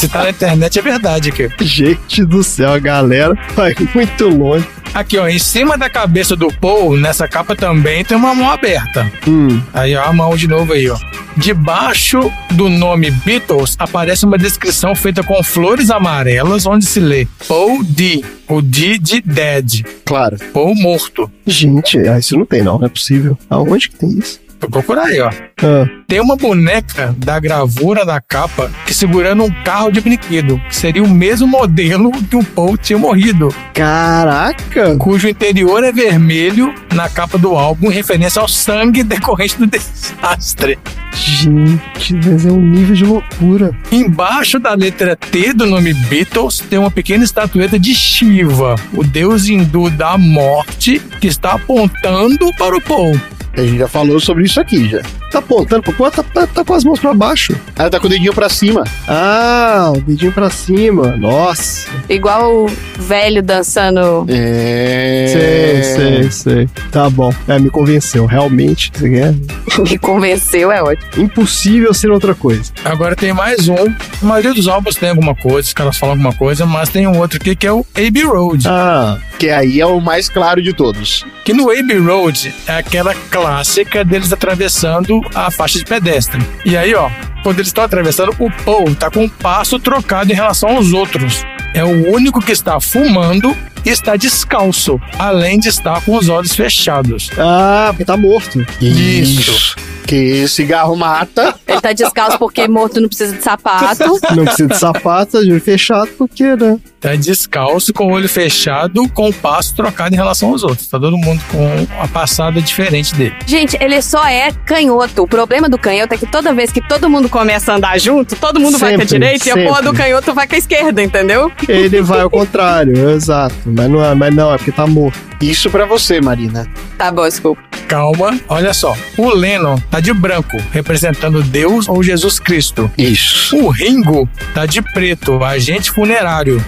Se tá na internet é verdade aqui. Gente do céu, a galera vai muito longe. Aqui, ó, em cima da cabeça do Paul, nessa capa também tem uma mão aberta. Hum, Aí, ó, a mão de novo aí, ó. Debaixo do nome Beatles aparece uma descrição feita com flores amarelas, onde se lê Paul D, o D de Dead, Claro. Paul morto. gente, ah, isso não tem não, não é possível. Aonde que tem isso? Vou procurar aí, ó. Ah, Tem uma boneca da gravura da capa que segurando um carro de brinquedo, que seria o mesmo modelo que o Paul tinha morrido, caraca! cujo interior é vermelho na capa do álbum, em referência ao sangue decorrente do desastre. Gente, mas é um nível de loucura. Embaixo da letra T do nome Beatles tem uma pequena estatueta de Shiva, o deus hindu da morte, que está apontando para o Paul. A gente já falou sobre isso aqui já. Tá apontando pro tá, tá, tá com as mãos pra baixo. Ela tá com o dedinho pra cima. Ah, o dedinho pra cima. Nossa. Igual o velho dançando. É. Sei, sei, sei. Tá bom. É, me convenceu. Realmente, aqui é Me convenceu, é ótimo. impossível ser outra coisa. Agora tem mais um. A maioria dos álbuns tem alguma coisa, os caras falam alguma coisa, mas tem um outro aqui que é o Abbey Road. Ah, Que aí é o mais claro de todos. Que no Abbey Road é aquela clássica deles atravessando a faixa de pedestre. E aí, ó, quando eles estão atravessando, o Paul tá com um passo trocado em relação aos outros. É o único que está fumando e está descalço, além de estar com os olhos fechados. ah, porque tá morto. Isso. Que cigarro mata. Ele tá descalço porque morto não precisa de sapato. Não precisa de sapato, tá de olho fechado, porque, né? Tá descalço, com o olho fechado, com o passo trocado em relação aos outros. Tá todo mundo com uma passada diferente dele. Gente, ele só é canhoto. O problema do canhoto é que toda vez que todo mundo começa a andar junto, todo mundo vai com a Sempre, direita e a porra do sempre. canhoto vai com a esquerda, entendeu? Ele vai ao contrário, exato. Mas não, é, mas não, é porque tá morto. Isso pra você, Marina. Tá bom, desculpa. Calma, olha só. O Lennon tá de branco, representando Deus ou Jesus Cristo. Isso. O Ringo tá de preto, agente funerário.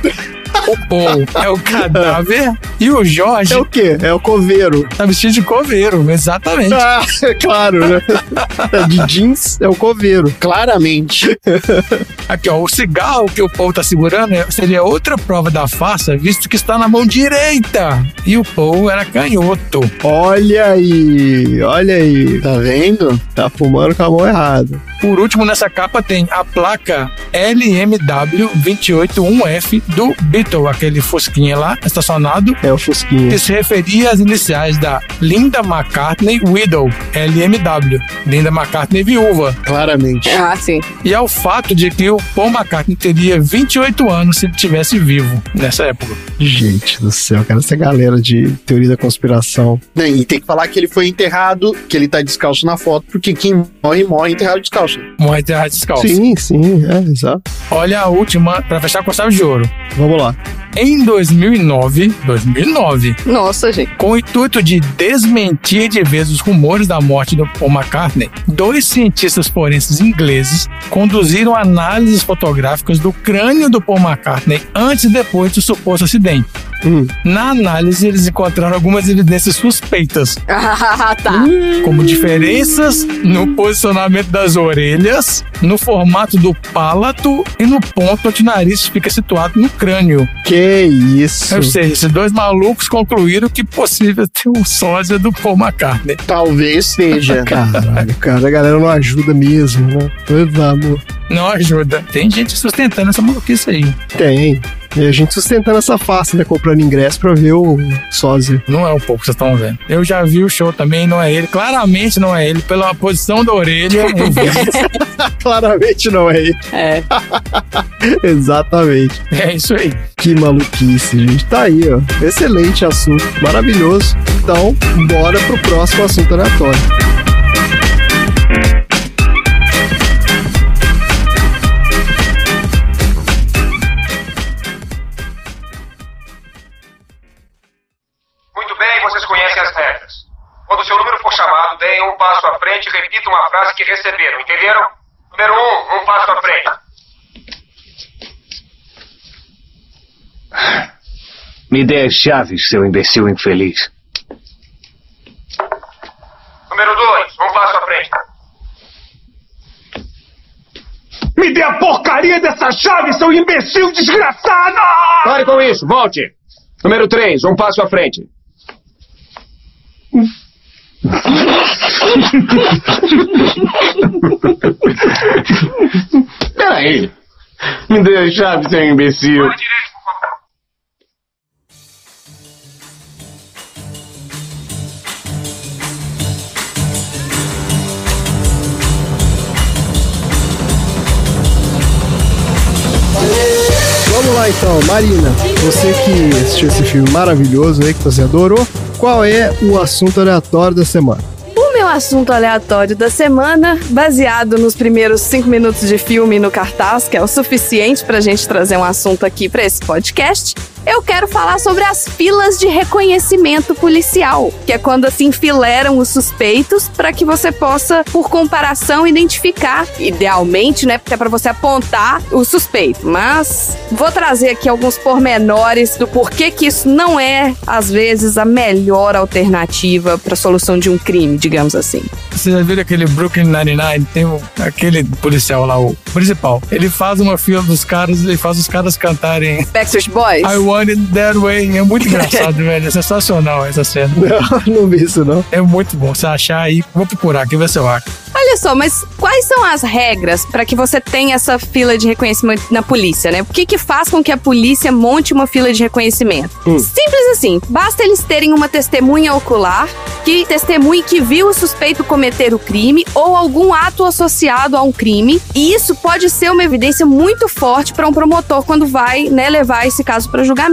O Paul é o cadáver e o Jorge É o quê? É o coveiro. tá vestido de coveiro, exatamente. Ah, é claro, né? De jeans é o coveiro. Claramente. Aqui, ó, o cigarro que o Paul tá segurando é- seria outra prova da farsa, visto que está na mão direita. E o Paul era canhoto. Olha aí, olha aí. Tá vendo? Tá fumando com a mão errada. Por último, nessa capa tem a placa LMW281F do Beetle, aquele fosquinha lá, estacionado, É o Fusquinha. que se referia às iniciais da Linda McCartney Widow, LMW, Linda McCartney viúva, Claramente. Ah, sim. e ao fato de que o Paul McCartney teria 28 anos se ele tivesse vivo nessa época. Gente do céu, cara, essa galera de teoria da conspiração. E tem que falar que ele foi enterrado, que ele tá descalço na foto, porque quem morre, morre enterrado descalço. Morre terra descalço. Sim, sim, é, exato. Olha a última, para fechar com chave de ouro. Vamos lá. Em 2009, 2009, Nossa, gente. com o intuito de desmentir de vez os rumores da morte do Paul McCartney, dois cientistas forenses ingleses conduziram análises fotográficas do crânio do Paul McCartney antes e depois do suposto acidente. Hum. Na análise, eles encontraram algumas evidências suspeitas, Ah, tá. como diferenças no posicionamento das orelhas, no formato do pálato e no ponto onde o nariz fica situado no crânio. Que isso. Ou seja, esses dois malucos concluíram que possível ter um sósia do Paul McCartney. Talvez seja. Caralho, cara, a galera não ajuda mesmo, né? Pois amor. Não ajuda. Tem gente sustentando essa maluquice aí. Tem. E a gente sustentando essa face, né? Comprando ingresso pra ver o sósia. Não é o Paul que vocês estão vendo. Eu já vi o show também, não é ele. Claramente não é ele. Pela posição da orelha, eu vi. Claramente não é ele. É. Exatamente. É isso aí. Que maluquice, gente. Tá aí, ó. Excelente assunto. Maravilhoso. Então, bora pro próximo assunto aleatório. Um passo à frente e repitam uma frase que receberam, entenderam? Número um, um passo à frente. Me dê as chaves, seu imbecil infeliz. Número dois, um passo à frente. Me dê a porcaria dessa chave, seu imbecil desgraçado! Pare com isso, volte. Número três, um passo à frente. Peraí. Me dê as chaves, seu imbecil. Vamos lá então, Marina. Você que assistiu esse filme maravilhoso aí, que você adorou, qual é o assunto aleatório da semana? O meu assunto aleatório da semana, baseado nos primeiros cinco minutos de filme no cartaz, que é o suficiente pra gente trazer um assunto aqui pra esse podcast, eu quero falar sobre as filas de reconhecimento policial, que é quando assim enfileiram os suspeitos para que você possa, por comparação, identificar, idealmente, né, porque é para você apontar o suspeito. Mas vou trazer aqui alguns pormenores do porquê que isso não é às vezes a melhor alternativa para solução de um crime, digamos assim. Você já viu aquele Brooklyn Nine-Nine? Tem aquele policial lá, o principal. Ele faz uma fila dos caras, ele faz os caras cantarem Backstreet Boys. I Want It That Way. É muito engraçado, velho. É sensacional essa cena. Não, não vi isso não. É muito bom. Se achar aí, vou procurar aqui, ver se eu acho. Olha só, mas quais são as regras para que você tenha essa fila de reconhecimento na polícia, né? O que que faz com que a polícia monte uma fila de reconhecimento? Simples assim, basta eles terem uma testemunha ocular que testemunhe que viu o suspeito cometer o crime ou algum ato associado a um crime. E isso pode ser uma evidência muito forte para um promotor quando vai né, levar esse caso para julgamento.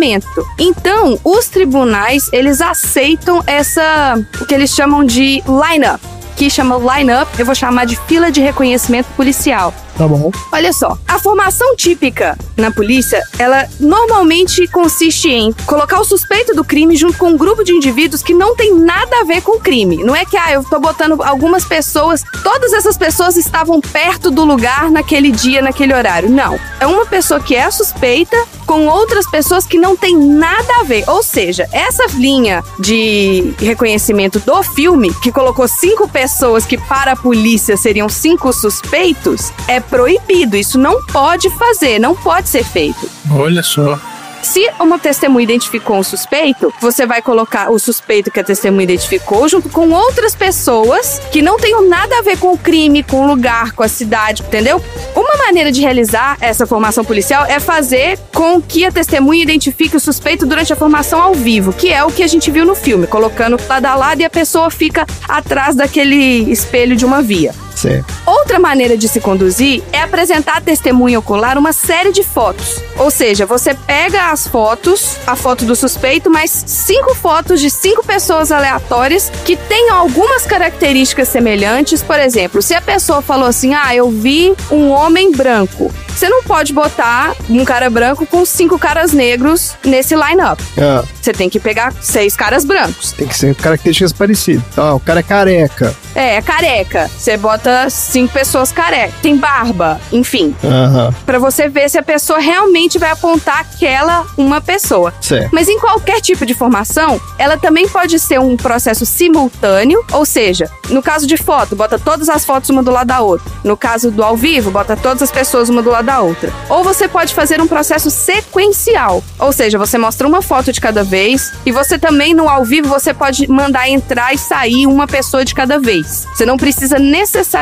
Então, os tribunais eles aceitam essa o que eles chamam de line-up que chama line-up, eu vou chamar de fila de reconhecimento policial. Tá bom. Olha só, a formação típica na polícia, ela normalmente consiste em colocar o suspeito do crime junto com um grupo de indivíduos que não tem nada a ver com o crime. Não é que, ah, eu tô botando algumas pessoas, todas essas pessoas estavam perto do lugar naquele dia, naquele horário. Não. É uma pessoa que é suspeita com outras pessoas que não tem nada a ver. Ou seja, essa linha de reconhecimento do filme, que colocou cinco pessoas que para a polícia seriam cinco suspeitos, é proibido. Isso não pode fazer, não pode ser feito. Olha só. Se uma testemunha identificou um suspeito, você vai colocar o suspeito que a testemunha identificou junto com outras pessoas que não tenham nada a ver com o crime, com o lugar, com a cidade, entendeu? Uma maneira de realizar essa formação policial é fazer com que a testemunha identifique o suspeito durante a formação ao vivo, que é o que a gente viu no filme, colocando lado a lado e a pessoa fica atrás daquele espelho de uma via. Certo. Outra maneira de se conduzir é apresentar à testemunha ocular uma série de fotos. Ou seja, você pega as fotos, a foto do suspeito, mais cinco fotos de cinco pessoas aleatórias que tenham algumas características semelhantes. Por exemplo, se a pessoa falou assim: Ah, eu vi um homem branco. Você não pode botar um cara branco com cinco caras negros nesse line-up. Ah, Você tem que pegar seis caras brancos. tem que ser características parecidas. Ah, o cara é careca. É, é careca. Você bota cinco pessoas careca. Tem barba, enfim. Aham. Pra você ver se a pessoa realmente vai apontar aquela uma pessoa. Mas em qualquer tipo de formação, ela também pode ser um processo simultâneo, ou seja, no caso de foto, bota todas as fotos uma do lado da outra. No caso do ao vivo, bota todas as pessoas uma do lado da outra. Ou você pode fazer um processo sequencial, ou seja, você mostra uma foto de cada vez e você também no ao vivo você pode mandar entrar e sair uma pessoa de cada vez. Você não precisa necessariamente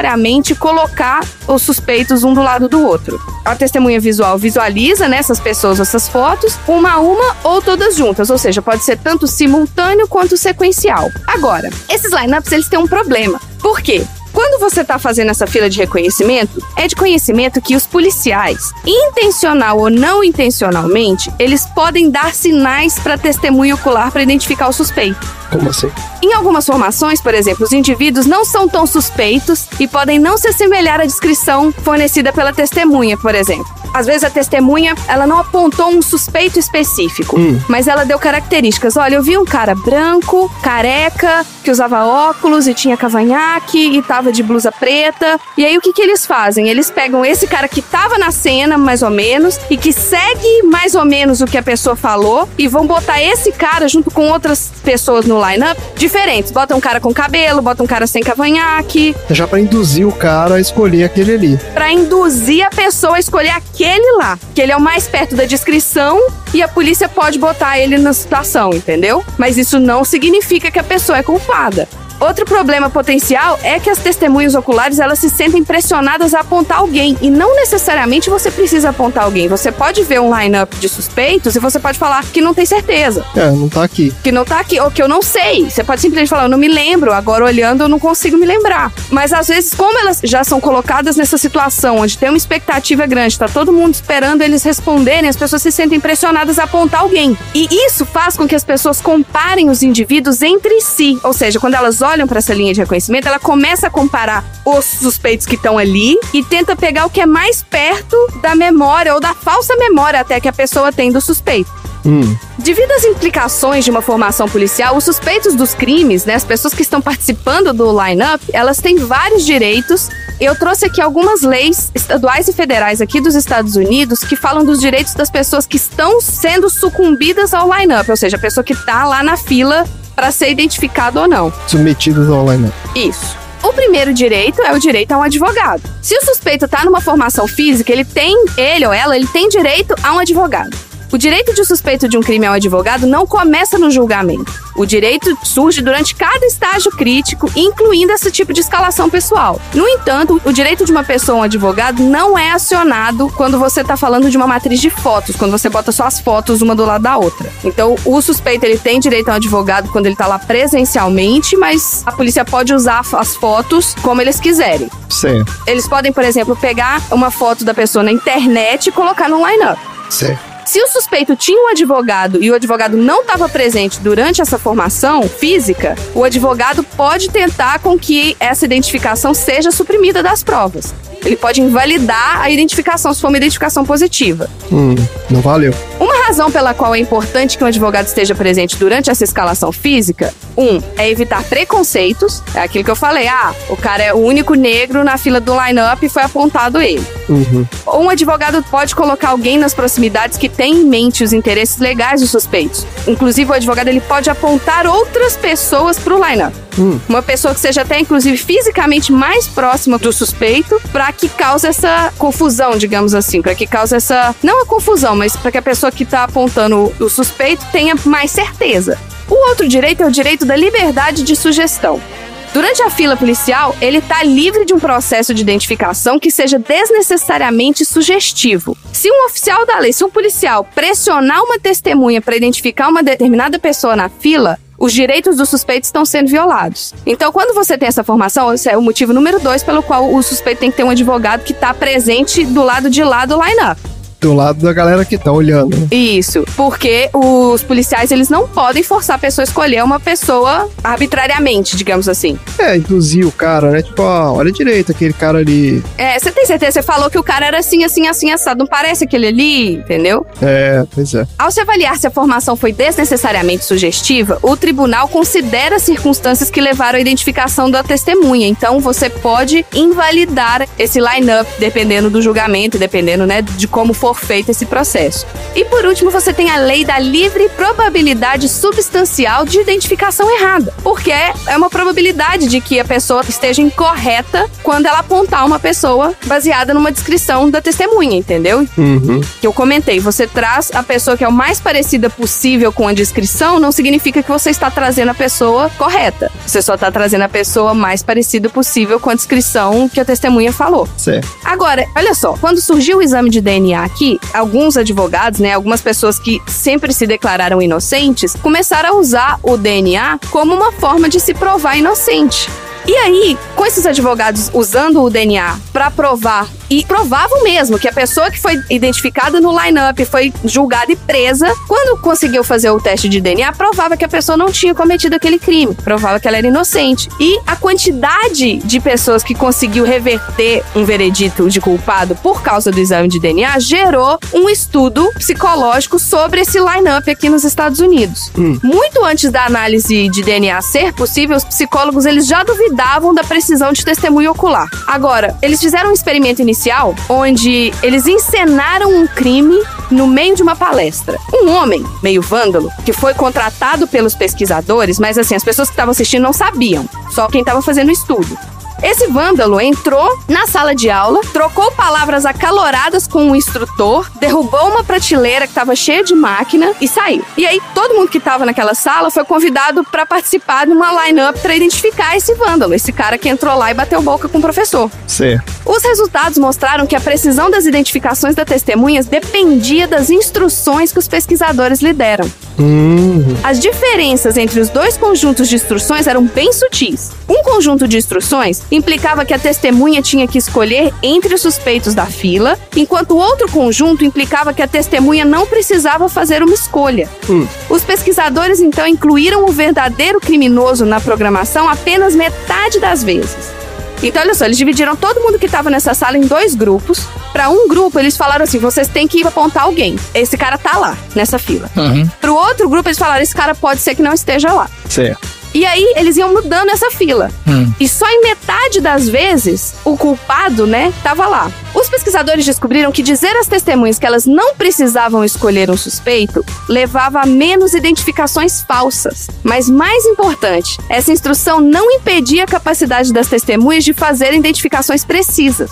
colocar os suspeitos um do lado do outro. A testemunha visual visualiza nessas pessoas essas fotos, uma a uma ou todas juntas, ou seja, pode ser tanto simultâneo quanto sequencial. Agora, esses lineups eles têm um problema. Por quê? Quando você está fazendo essa fila de reconhecimento, é de conhecimento que os policiais, intencional ou não intencionalmente, eles podem dar sinais para testemunha ocular para identificar o suspeito. Como assim? Em algumas formações, por exemplo, os indivíduos não são tão suspeitos e podem não se assemelhar à descrição fornecida pela testemunha, por exemplo. Às vezes a testemunha, ela não apontou um suspeito específico, mas ela deu características. Olha, eu vi um cara branco, careca, que usava óculos e tinha cavanhaque e tava de blusa preta. E aí o que que eles fazem? Eles pegam esse cara que tava na cena, mais ou menos, e que segue mais ou menos o que a pessoa falou e vão botar esse cara junto com outras pessoas no lineup diferentes. Bota um cara com cabelo, bota um cara sem cavanhaque, Já pra induzir o cara a escolher aquele ali. Pra induzir a pessoa a escolher aquele lá, que ele é o mais perto da descrição e a polícia pode botar ele na situação, entendeu? Mas isso não significa que a pessoa é culpada. Outro problema potencial é que as testemunhas oculares elas se sentem pressionadas a apontar alguém e não necessariamente você precisa apontar alguém. Você pode ver um line-up de suspeitos e você pode falar que não tem certeza, É, não tá aqui. que não tá aqui ou que eu não sei. Você pode simplesmente falar, eu não me lembro, agora olhando eu não consigo me lembrar. Mas às vezes, como elas já são colocadas nessa situação onde tem uma expectativa grande, tá todo mundo esperando eles responderem, as pessoas se sentem pressionadas a apontar alguém. E isso faz com que as pessoas comparem os indivíduos entre si. Ou seja, quando elas olham para essa linha de reconhecimento, ela começa a comparar os suspeitos que estão ali e tenta pegar o que é mais perto da memória ou da falsa memória até que a pessoa tem do suspeito. Hum. Devido às implicações de uma formação policial, os suspeitos dos crimes, né, as pessoas que estão participando do line-up, elas têm vários direitos. Eu trouxe aqui algumas leis estaduais e federais aqui dos Estados Unidos que falam dos direitos das pessoas que estão sendo sucumbidas ao line-up, ou seja, a pessoa que está lá na fila para ser identificado ou não. Submetidos ao line Isso. O primeiro direito é o direito a um advogado. Se o suspeito está numa formação física, ele tem, ele ou ela, ele tem direito a um advogado. O direito de suspeito de um crime ao advogado não começa no julgamento. O direito surge durante cada estágio crítico, incluindo esse tipo de escalação pessoal. No entanto, o direito de uma pessoa a um advogado não é acionado quando você está falando de uma matriz de fotos, quando você bota só as fotos uma do lado da outra. Então, o suspeito ele tem direito a um advogado quando ele está lá presencialmente, mas a polícia pode usar as fotos como eles quiserem. Certo, Eles podem, por exemplo, pegar uma foto da pessoa na internet e colocar no line-up. certo. Se o suspeito tinha um advogado e o advogado não estava presente durante essa formação física, o advogado pode tentar com que essa identificação seja suprimida das provas. Ele pode invalidar a identificação se for uma identificação positiva. Hum, não valeu. Uma razão pela qual é importante que um advogado esteja presente durante essa escalação física, um, é evitar preconceitos. É aquilo que eu falei, ah, o cara é o único negro na fila do line-up e foi apontado ele. Uhum. Ou um advogado pode colocar alguém nas proximidades que tem em mente os interesses legais dos suspeitos. Inclusive, o advogado ele pode apontar outras pessoas para o line-up. Uma pessoa que seja até, inclusive, fisicamente mais próxima do suspeito, para que cause essa confusão, digamos assim, para que cause essa. Não a confusão, mas para que a pessoa que está apontando o suspeito tenha mais certeza. O outro direito é o direito da liberdade de sugestão. Durante a fila policial, ele está livre de um processo de identificação que seja desnecessariamente sugestivo. Se um oficial da lei, se um policial pressionar uma testemunha para identificar uma determinada pessoa na fila, os direitos dos suspeitos estão sendo violados. Então, quando você tem essa formação, esse é o motivo número dois pelo qual o suspeito tem que ter um advogado que está presente do lado de lá do line-up. Do lado da galera que tá olhando, né? Isso, porque os policiais eles não podem forçar a pessoa a escolher uma pessoa arbitrariamente, digamos assim. É, induzir o cara, né? Tipo, ó, olha direito, aquele cara ali. É, você tem certeza? Você falou que o cara era assim, assim, assim, assado. Não parece aquele ali, entendeu? É, pois é. Ao se avaliar se a formação foi desnecessariamente sugestiva, o tribunal considera as circunstâncias que levaram à identificação da testemunha. Então, você pode invalidar esse line-up, dependendo do julgamento, dependendo, né, de como for feito esse processo. E por último, você tem a lei da livre probabilidade substancial de identificação errada, porque é uma probabilidade de que a pessoa esteja incorreta quando ela apontar uma pessoa baseada numa descrição da testemunha, entendeu? Uhum. que eu comentei, você traz a pessoa que é o mais parecida possível com a descrição, não significa que você está trazendo a pessoa correta. Você só está trazendo a pessoa mais parecida possível com a descrição que a testemunha falou. Certo. Agora, olha só, quando surgiu o exame de DNA aqui, alguns advogados, né, algumas pessoas que sempre se declararam inocentes, começaram a usar o DNA como uma forma de se provar inocente. E aí, com esses advogados usando o DNA para provar e provavam mesmo que a pessoa que foi identificada no line-up foi julgada e presa, quando conseguiu fazer o teste de DNA, provava que a pessoa não tinha cometido aquele crime, provava que ela era inocente. E a quantidade de pessoas que conseguiu reverter um veredito de culpado por causa do exame de DNA gerou um estudo psicológico sobre esse line-up aqui nos Estados Unidos. Muito antes da análise de DNA ser possível, os psicólogos eles já duvidavam da precisão de testemunho ocular. Agora, eles fizeram um experimento inicial onde eles encenaram um crime no meio de uma palestra. Um homem, meio vândalo, que foi contratado pelos pesquisadores, mas assim, as pessoas que estavam assistindo não sabiam, só quem estava fazendo o estudo. Esse vândalo entrou na sala de aula, trocou palavras acaloradas com o instrutor, derrubou uma prateleira que estava cheia de máquina e saiu. E aí todo mundo que estava naquela sala foi convidado para participar de uma line-up para identificar esse vândalo, esse cara que entrou lá e bateu boca com o professor. Certo. Os resultados mostraram que a precisão das identificações das testemunhas dependia das instruções que os pesquisadores lhe deram. Hum, As diferenças entre os dois conjuntos de instruções eram bem sutis. Um conjunto de instruções implicava que a testemunha tinha que escolher entre os suspeitos da fila, enquanto o outro conjunto implicava que a testemunha não precisava fazer uma escolha. Os pesquisadores então incluíram o verdadeiro criminoso na programação apenas metade das vezes. Então, olha só, eles dividiram todo mundo que estava nessa sala em dois grupos. Para um grupo, eles falaram assim: vocês têm que ir apontar alguém. Esse cara tá lá, nessa fila. Uhum. Pro outro grupo, eles falaram: esse cara pode ser que não esteja lá. certo. E aí, eles iam mudando essa fila. Hum. E só em metade das vezes, o culpado, né, tava lá. Os pesquisadores descobriram que dizer às testemunhas que elas não precisavam escolher um suspeito levava a menos identificações falsas. Mas mais importante, essa instrução não impedia a capacidade das testemunhas de fazer identificações precisas.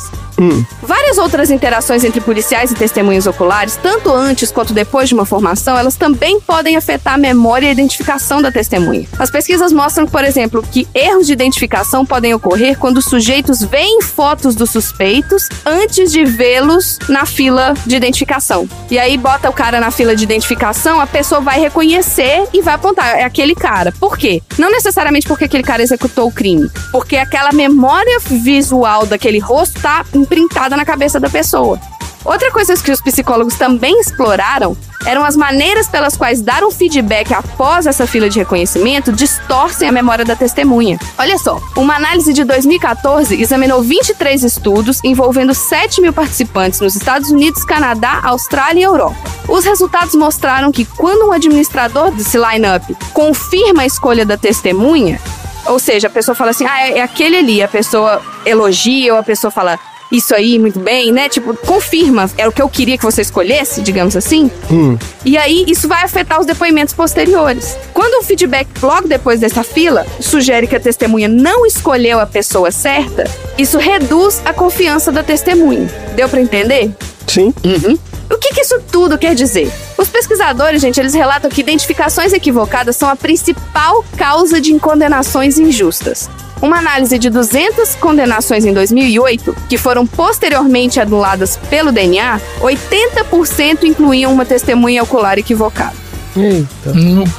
Várias outras interações entre policiais e testemunhas oculares, tanto antes quanto depois de uma formação, elas também podem afetar a memória e a identificação da testemunha. As pesquisas mostram, por exemplo, que erros de identificação podem ocorrer quando os sujeitos veem fotos dos suspeitos antes de vê-los na fila de identificação. E aí bota o cara na fila de identificação, a pessoa vai reconhecer e vai apontar, é aquele cara. Por quê? Não necessariamente porque aquele cara executou o crime, porque aquela memória visual daquele rosto tá imprintada na cabeça da pessoa. Outra coisa que os psicólogos também exploraram eram as maneiras pelas quais dar um feedback após essa fila de reconhecimento distorcem a memória da testemunha. Olha só, uma análise de 2014 examinou 23 estudos envolvendo 7 mil participantes nos Estados Unidos, Canadá, Austrália e Europa. Os resultados mostraram que quando um administrador desse line-up confirma a escolha da testemunha, ou seja, a pessoa fala assim, ah, é é aquele ali, a pessoa elogia ou a pessoa fala isso aí, muito bem, né? Tipo, confirma, é o que eu queria que você escolhesse, digamos assim. E aí, isso vai afetar os depoimentos posteriores. Quando o feedback logo depois dessa fila sugere que a testemunha não escolheu a pessoa certa, isso reduz a confiança da testemunha. Deu pra entender? Sim. O que, que isso tudo quer dizer? Os pesquisadores, gente, eles relatam que identificações equivocadas são a principal causa de condenações injustas. Uma análise de 200 condenações em 2008, que foram posteriormente anuladas pelo DNA, 80% incluíam uma testemunha ocular equivocada. Eita.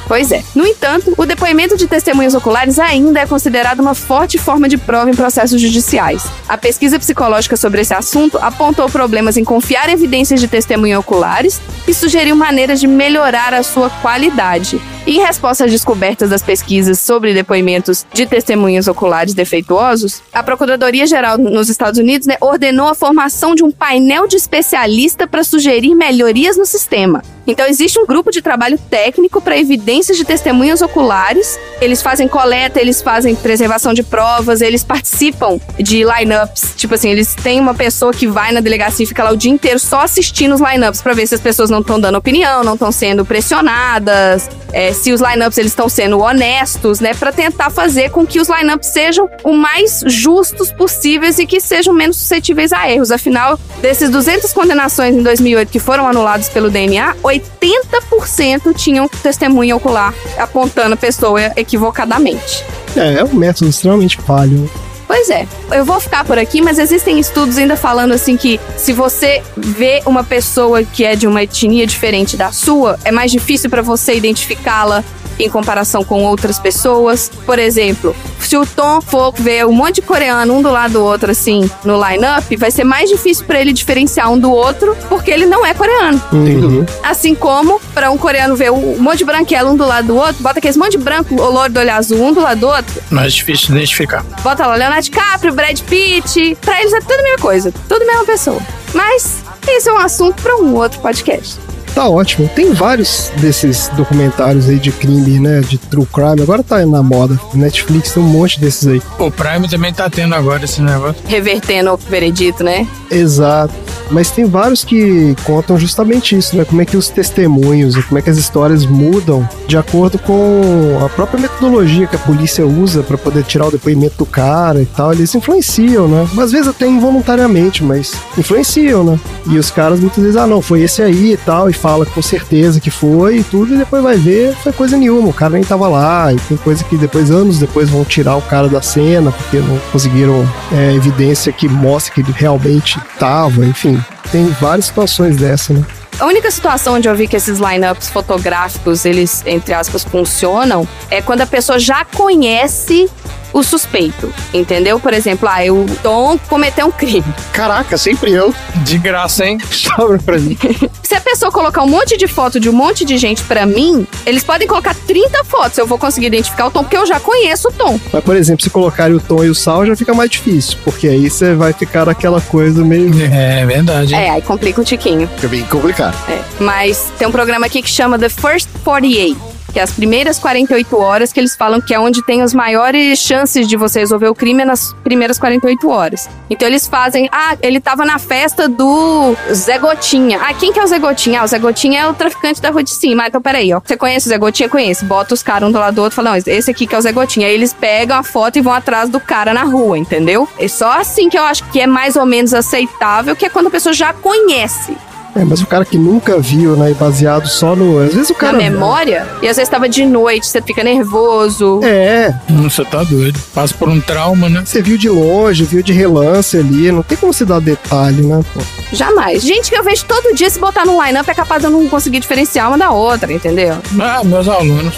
Pois é. No entanto, o depoimento de testemunhas oculares ainda é considerado uma forte forma de prova em processos judiciais. A pesquisa psicológica sobre esse assunto apontou problemas em confiar em evidências de testemunha oculares e sugeriu maneiras de melhorar a sua qualidade. Em resposta às descobertas das pesquisas sobre depoimentos de testemunhas oculares defeituosos, a Procuradoria-Geral nos Estados Unidos né, ordenou a formação de um painel de especialista para sugerir melhorias no sistema. Então, existe um grupo de trabalho técnico para evidências de testemunhas oculares. Eles fazem coleta, eles fazem preservação de provas, eles participam de lineups. Tipo assim, eles têm uma pessoa que vai na delegacia e fica lá o dia inteiro só assistindo os lineups para ver se as pessoas não estão dando opinião, não estão sendo pressionadas, é, se os lineups eles estão sendo honestos, né, para tentar fazer com que os lineups sejam o mais justos possíveis e que sejam menos suscetíveis a erros. Afinal, desses 200 condenações em 2008 que foram anulados pelo DNA, 80% tinham testemunha ocular apontando a pessoa equivocadamente. É, é um método extremamente falho. Pois é, eu vou ficar por aqui, mas existem estudos ainda falando assim que se você vê uma pessoa que é de uma etnia diferente da sua, é mais difícil para você identificá-la em comparação com outras pessoas. Por exemplo, se o Tom for ver um monte de coreano um do lado do outro assim no line-up, vai ser mais difícil para ele diferenciar um do outro, porque ele não é coreano. Uhum. Assim como para um coreano ver um monte de branquelo um do lado do outro, bota aqueles monte de branco, o loiro do olho azul um do lado do outro, Mais difícil de identificar. bota lá Leonardo DiCaprio, Brad Pitt, pra eles é tudo a mesma coisa, tudo a mesma pessoa. Mas esse é um assunto para um outro podcast. Tá ótimo. Tem vários desses documentários aí de crime, né? De true crime. Agora tá na moda. Netflix tem um monte desses aí. O Prime também tá tendo agora esse negócio. Revertendo o veredito, né? Exato. Mas tem vários que contam justamente isso, né? Como é que os testemunhos, como é que as histórias mudam de acordo com a própria metodologia que a polícia usa pra poder tirar o depoimento do cara e tal. Eles influenciam, né? Às vezes até involuntariamente, mas influenciam, né? E os caras muitas vezes, ah, não, foi esse aí e tal, e fala com certeza que foi e tudo, e depois vai ver, foi coisa nenhuma, o cara nem tava lá, e tem coisa que depois, anos depois, vão tirar o cara da cena, porque não conseguiram é, evidência que mostre que ele realmente tava, enfim. Tem várias situações dessa, né? A única situação onde eu vi que esses lineups fotográficos, eles, entre aspas, funcionam, é quando a pessoa já conhece o suspeito, entendeu? Por exemplo, ah, o Tom cometeu um crime. Caraca, sempre eu. De graça, hein? Sobra pra mim. Se a pessoa colocar um monte de foto de um monte de gente pra mim, eles podem colocar 30 fotos, eu vou conseguir identificar o Tom, porque eu já conheço o Tom. Mas, por exemplo, se colocarem o Tom e o Sal, já fica mais difícil, porque aí você vai ficar aquela coisa meio. É verdade. hein? É, aí complica um tiquinho. Fica bem complicado. É. Mas tem um programa aqui que chama The First 48. Que é as primeiras 48 horas, que eles falam que é onde tem as maiores chances de você resolver o crime é nas primeiras 48 horas. Então eles fazem, ah, ele tava na festa do Zé Gotinha. Ah, quem que é o Zé Gotinha? Ah, o Zé Gotinha é o traficante da rua de cima. Ah, então peraí, ó. Você conhece o Zé Gotinha? Conhece. Bota os caras um do lado do outro e fala, não, esse aqui que é o Zé Gotinha. Aí eles pegam a foto e vão atrás do cara na rua, entendeu? É só assim que eu acho que é mais ou menos aceitável, que é quando a pessoa já conhece. É, mas o cara que nunca viu, né? Baseado só no. Às vezes o cara. na memória, e às vezes tava de noite, você fica nervoso. É, Hum, Você tá doido. Passa por um trauma, né? você viu de longe, viu de relance ali. Não tem como se dar detalhe, né? Pô. Jamais. Gente que eu vejo todo dia, se botar no line-up, é capaz de eu não conseguir diferenciar uma da outra, entendeu? Ah, meus alunos.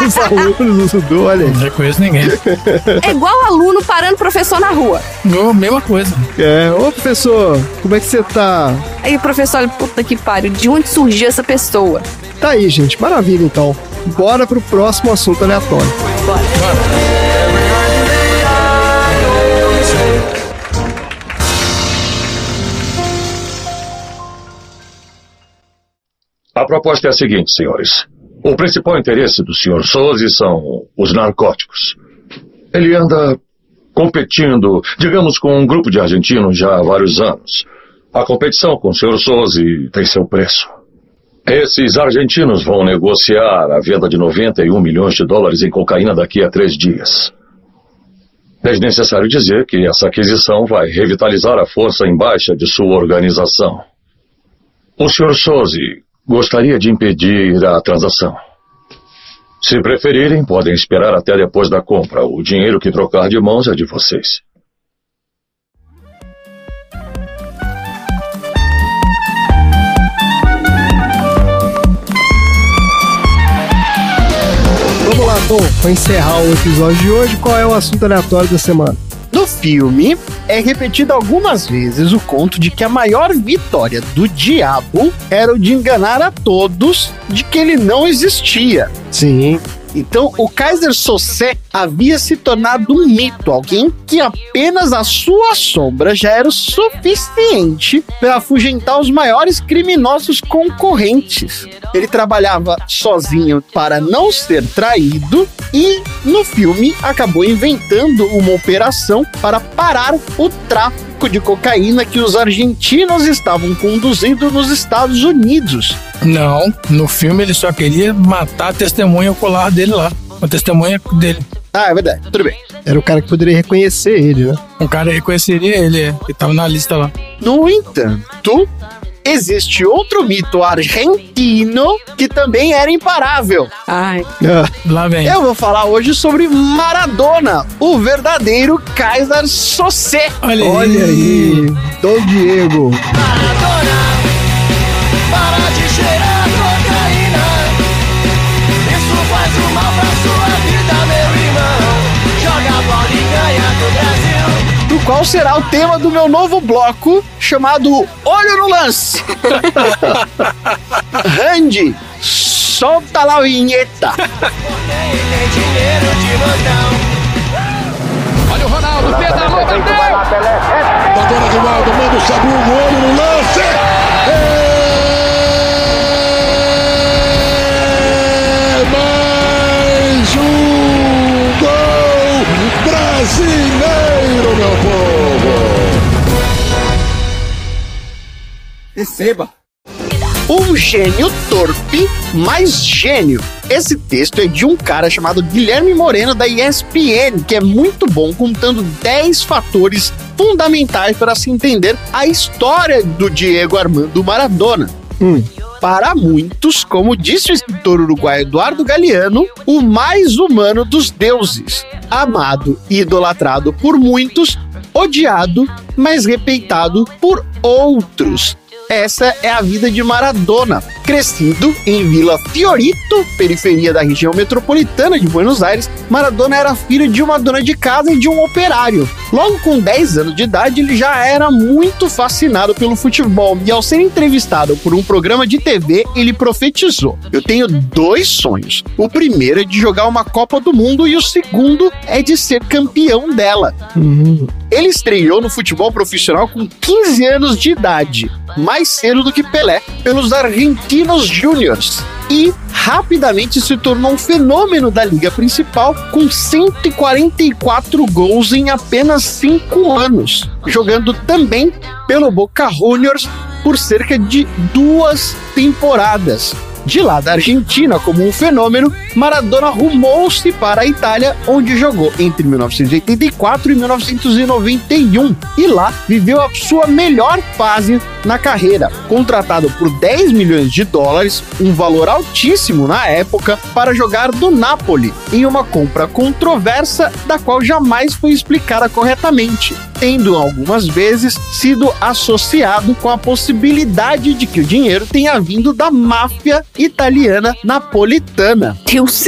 Dos alunos do olha aí. Não reconheço ninguém. É igual aluno parando professor na rua. Ô, mesma coisa. É, ô professor, como é que você tá? Aí o professor olha, puta que pariu, de onde surgiu essa pessoa? Tá aí, gente. Maravilha, então. Bora pro próximo assunto aleatório. A proposta é a seguinte, senhores. O principal interesse do Sr. Souza são os narcóticos. Ele anda competindo, digamos, com um grupo de argentinos já há vários anos. A competição com o Sr. Souza tem seu preço. Esses argentinos vão negociar a venda de 91 milhões de dólares em cocaína daqui a três dias. É desnecessário dizer que essa aquisição vai revitalizar a força em baixa de sua organização. O Sr. Sozi gostaria de impedir a transação. Se preferirem, podem esperar até depois da compra. O dinheiro que trocar de mãos é de vocês. Tom. Pra encerrar o episódio de hoje, qual é o assunto aleatório da semana? No filme, é repetido algumas vezes o conto de que a maior vitória do diabo era o de enganar a todos de que ele não existia. Sim. Então, o Kaiser Sosé havia se tornado um mito, alguém que apenas a sua sombra já era o suficiente para afugentar os maiores criminosos concorrentes. Ele trabalhava sozinho para não ser traído e, no filme, acabou inventando uma operação para parar o tráfico de cocaína que os argentinos estavam conduzindo nos Estados Unidos. Não, no filme ele só queria matar a testemunha ocular dele lá. A testemunha dele. Ah, é verdade, tudo bem. Era o cara que poderia reconhecer ele, né? O cara reconheceria ele, é, que tava na lista lá. No entanto, existe outro mito argentino que também era imparável. Ai, Ah, Lá vem. Eu vou falar hoje sobre Maradona, o verdadeiro Kaiser Sosé. Olha, olha aí. Dom Diego. Para qual será o tema do meu novo bloco chamado Olho no Lance. Randy, solta lá a vinheta. Olha o Ronaldo, pedalou, bateu. Bandona de Waldo, manda o Sabugo, olho no lance. Brasileiro, meu povo. Receba. Um gênio torpe, mais gênio. Esse texto é de um cara chamado Guilherme Moreno da ESPN, que é muito bom contando 10 fatores fundamentais para se entender a história do Diego Armando Maradona. Para muitos, como disse o escritor uruguaio Eduardo Galeano, o mais humano dos deuses. Amado e idolatrado por muitos, odiado, mas respeitado por outros. Essa é a vida de Maradona. Crescido em Vila Fiorito, periferia da região metropolitana de Buenos Aires, Maradona era filho de uma dona de casa e de um operário. Logo com 10 anos de idade, ele já era muito fascinado pelo futebol e, ao ser entrevistado por um programa de TV, ele profetizou: Eu tenho dois sonhos. O primeiro é de jogar uma Copa do Mundo e o segundo é de ser campeão dela. Ele estreou no futebol profissional com 15 anos de idade, mais cedo do que Pelé, pelos Argentinos Júniors. e rapidamente se tornou um fenômeno da liga principal com 144 gols em apenas 5 anos, jogando também pelo Boca Juniors por cerca de duas temporadas. De lá da Argentina como um fenômeno, Maradona rumou-se para a Itália, onde jogou entre 1984 e 1991 e lá viveu a sua melhor fase na carreira, contratado por 10 milhões de dólares, um valor altíssimo na época, para jogar do Napoli, em uma compra controversa da qual jamais foi explicada corretamente, tendo algumas vezes sido associado com a possibilidade de que o dinheiro tenha vindo da máfia italiana napolitana.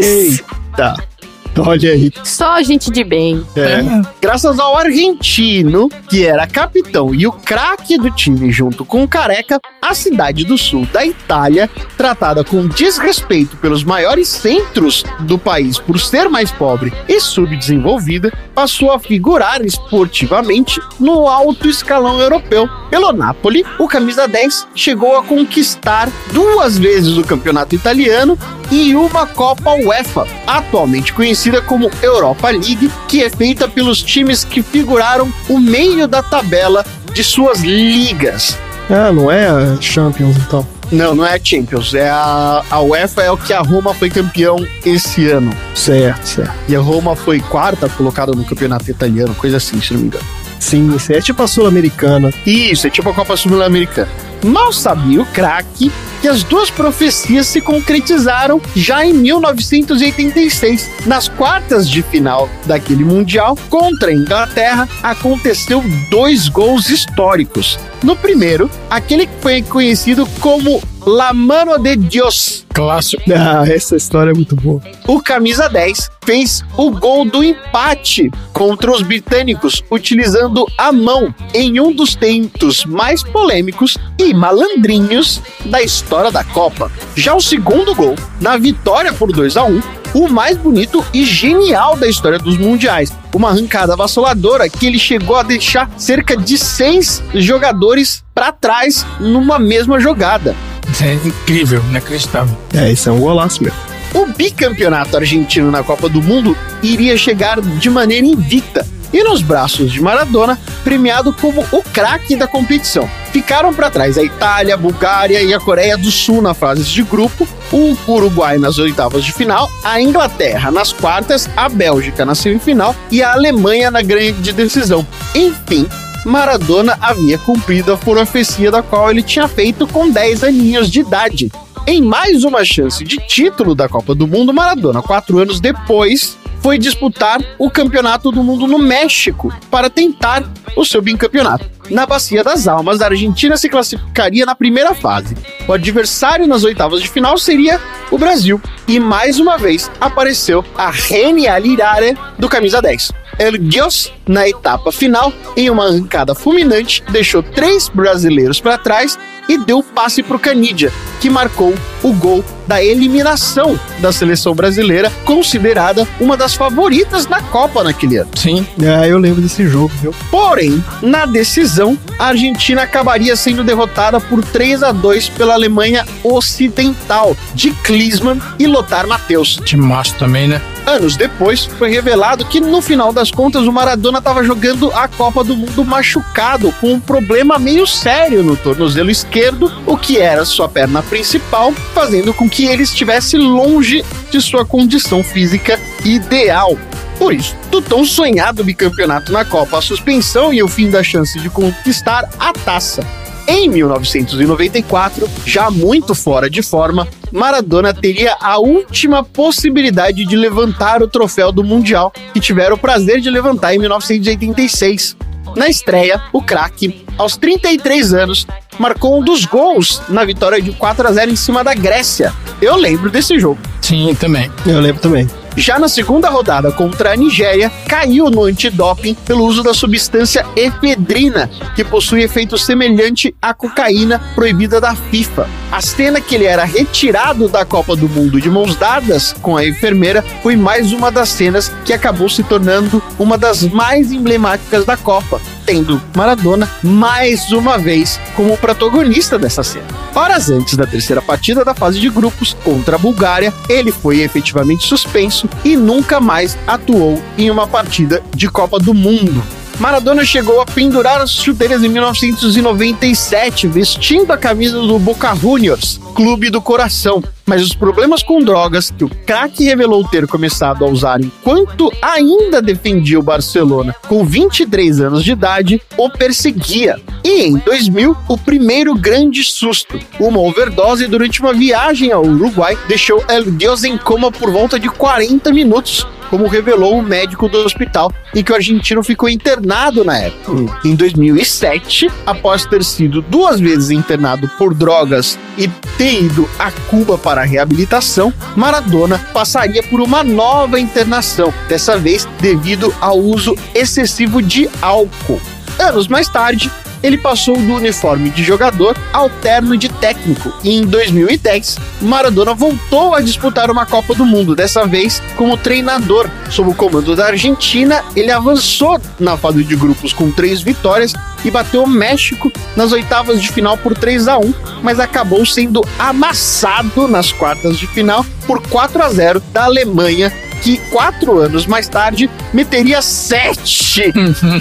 Eita! Olha aí. Só gente de bem. É. Graças ao argentino, que era capitão e o craque do time junto com o Careca, a cidade do sul da Itália, tratada com desrespeito pelos maiores centros do país por ser mais pobre e subdesenvolvida, passou a figurar esportivamente no alto escalão europeu. Pelo Napoli, o camisa 10 chegou a conquistar duas vezes o campeonato italiano e uma Copa UEFA, atualmente conhecida como Europa League, que é feita pelos times que figuraram o meio da tabela de suas ligas. Ah, não é a Champions, então. Não, não é a Champions, é a, a UEFA é o que a Roma foi campeão esse ano. Certo, certo. E a Roma foi quarta colocada no campeonato italiano, coisa assim, se não me engano. Sim, é tipo a Sul-Americana. Isso, é tipo a Copa Sul-Americana. Mal sabia o craque que as duas profecias se concretizaram já em 1986. Nas quartas de final daquele Mundial, contra a Inglaterra, aconteceu dois gols históricos. No primeiro, aquele que foi conhecido como La Mano de Dios, Clássico. Ah, essa história é muito boa. o camisa 10 fez o gol do empate contra os britânicos utilizando a mão em um dos tentos mais polêmicos e malandrinhos da história da Copa. Já o segundo gol, na vitória por 2 a 1, o mais bonito e genial da história dos mundiais. Uma arrancada avassaladora que ele chegou a deixar cerca de seis jogadores para trás numa mesma jogada. Isso é incrível, inacreditável. É, isso é um golaço mesmo. O bicampeonato argentino na Copa do Mundo iria chegar de maneira invicta e nos braços de Maradona, premiado como o craque da competição. Ficaram para trás a Itália, a Bulgária e a Coreia do Sul na fase de grupo, o Uruguai nas oitavas de final, a Inglaterra nas quartas, a Bélgica na semifinal e a Alemanha na grande decisão. Enfim, Maradona havia cumprido a profecia da qual ele tinha feito com 10 aninhos de idade. Em mais uma chance de título da Copa do Mundo, Maradona, quatro anos depois, foi disputar o Campeonato do Mundo no México para tentar o seu bicampeonato. Na Bacia das Almas, a Argentina se classificaria na primeira fase. O adversário nas oitavas de final seria o Brasil. E mais uma vez apareceu a genialidade do camisa 10. El Dios, na etapa final, em uma arrancada fulminante, deixou três brasileiros para trás e deu passe para o Canidia, que marcou o gol da eliminação da seleção brasileira, considerada uma das favoritas na Copa naquele ano. Sim. É, eu lembro desse jogo, viu? Porém, na decisão, a Argentina acabaria sendo derrotada por 3 a 2 pela Alemanha Ocidental, de Klinsmann e Lothar Matthäus. De macho também, né? Anos depois, foi revelado que no final das contas o Maradona estava jogando a Copa do Mundo machucado, com um problema meio sério no tornozelo esquerdo, o que era sua perna principal, fazendo com que ele estivesse longe de sua condição física ideal. Por isso, do tão sonhado bicampeonato na Copa, a suspensão e o fim da chance de conquistar a taça. Em 1994, já muito fora de forma, Maradona teria a última possibilidade de levantar o troféu do Mundial, que tiveram o prazer de levantar em 1986. Na estreia, o craque, aos 33 anos, marcou um dos gols na vitória de 4 a 0 em cima da Grécia. Eu lembro desse jogo. Sim, também. Eu lembro também. Já na segunda rodada contra a Nigéria, caiu no antidoping pelo uso da substância efedrina, que possui efeito semelhante à cocaína proibida da FIFA. A cena que ele era retirado da Copa do Mundo de mãos dadas com a enfermeira foi mais uma das cenas que acabou se tornando uma das mais emblemáticas da Copa. Tendo Maradona mais uma vez como protagonista dessa cena. Horas antes da terceira partida da fase de grupos contra a Bulgária, ele foi efetivamente suspenso e nunca mais atuou em uma partida de Copa do Mundo. Maradona chegou a pendurar as chuteiras em 1997, vestindo a camisa do Boca Juniors, clube do coração. Mas os problemas com drogas que o craque revelou ter começado a usar enquanto ainda defendia o Barcelona com 23 anos de idade o perseguia. E em 2000, o primeiro grande susto. Uma overdose durante uma viagem ao Uruguai deixou El Dios em coma por volta de 40 minutos, como revelou o médico do hospital em que o argentino ficou internado na época. Em 2007, após ter sido duas vezes internado por drogas e ter ido a Cuba para a reabilitação, Maradona passaria por uma nova internação, dessa vez devido ao uso excessivo de álcool. Anos mais tarde, ele passou do uniforme de jogador ao terno de técnico e em 2010 Maradona voltou a disputar uma Copa do Mundo, dessa vez como treinador. Sob o comando da Argentina, ele avançou na fase de grupos com três vitórias e bateu o México nas oitavas de final por 3 a 1 mas acabou sendo amassado nas quartas de final por 4 a 0 da Alemanha que quatro anos mais tarde meteria sete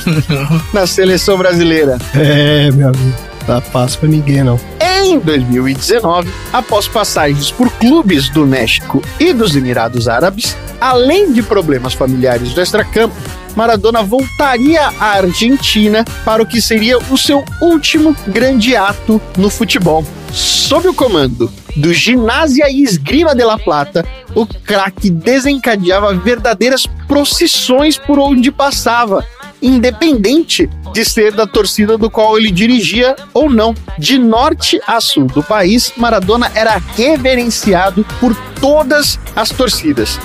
na seleção brasileira. É, meu amigo. Tá fácil pra ninguém, não. Em 2019, após passagens por clubes do México e dos Emirados Árabes, além de problemas familiares do extracampo, Maradona voltaria à Argentina para o que seria o seu último grande ato no futebol. Sob o comando do Ginásia e Esgrima de La Plata, o craque desencadeava verdadeiras procissões por onde passava, independente de ser da torcida do qual ele dirigia ou não. De norte a sul do país, Maradona era reverenciado por todas as torcidas.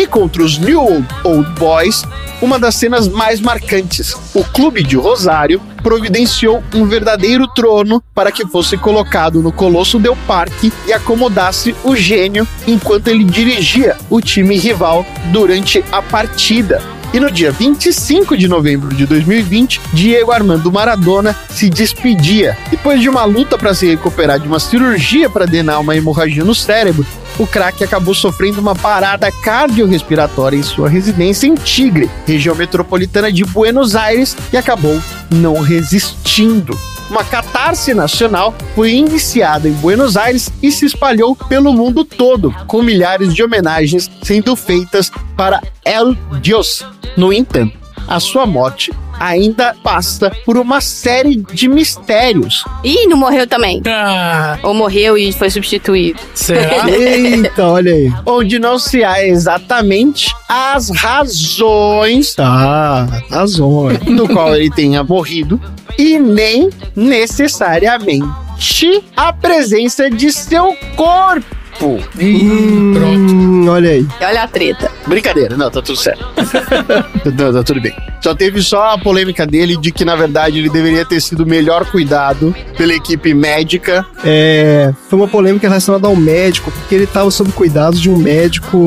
E contra os New Old Boys, uma das cenas mais marcantes. O clube de Rosário providenciou um verdadeiro trono para que fosse colocado no Colosso del Parque e acomodasse o gênio enquanto ele dirigia o time rival durante a partida. E no dia 25 de novembro de 2020, Diego Armando Maradona se despedia. Depois de uma luta para se recuperar de uma cirurgia para drenar uma hemorragia no cérebro, o craque acabou sofrendo uma parada cardiorrespiratória em sua residência em Tigre, região metropolitana de Buenos Aires, e acabou não resistindo. Uma catarse nacional foi iniciada em Buenos Aires e se espalhou pelo mundo todo, com milhares de homenagens sendo feitas para El Dios. No entanto, a sua morte ainda passa por uma série de mistérios. Ih, não morreu também. Ah, Ou morreu e foi substituído. será? Eita, olha aí. onde não se há exatamente as razões tá zona. do qual ele tenha morrido e nem necessariamente a presença de seu corpo. Ih, pronto. Hum, olha aí. Olha a treta. Brincadeira, não, tá tudo certo. não, tá tudo bem. Só teve só a polêmica dele de que, na verdade, ele deveria ter sido melhor cuidado pela equipe médica. É, foi uma polêmica relacionada ao médico, porque ele tava sob cuidados de um médico,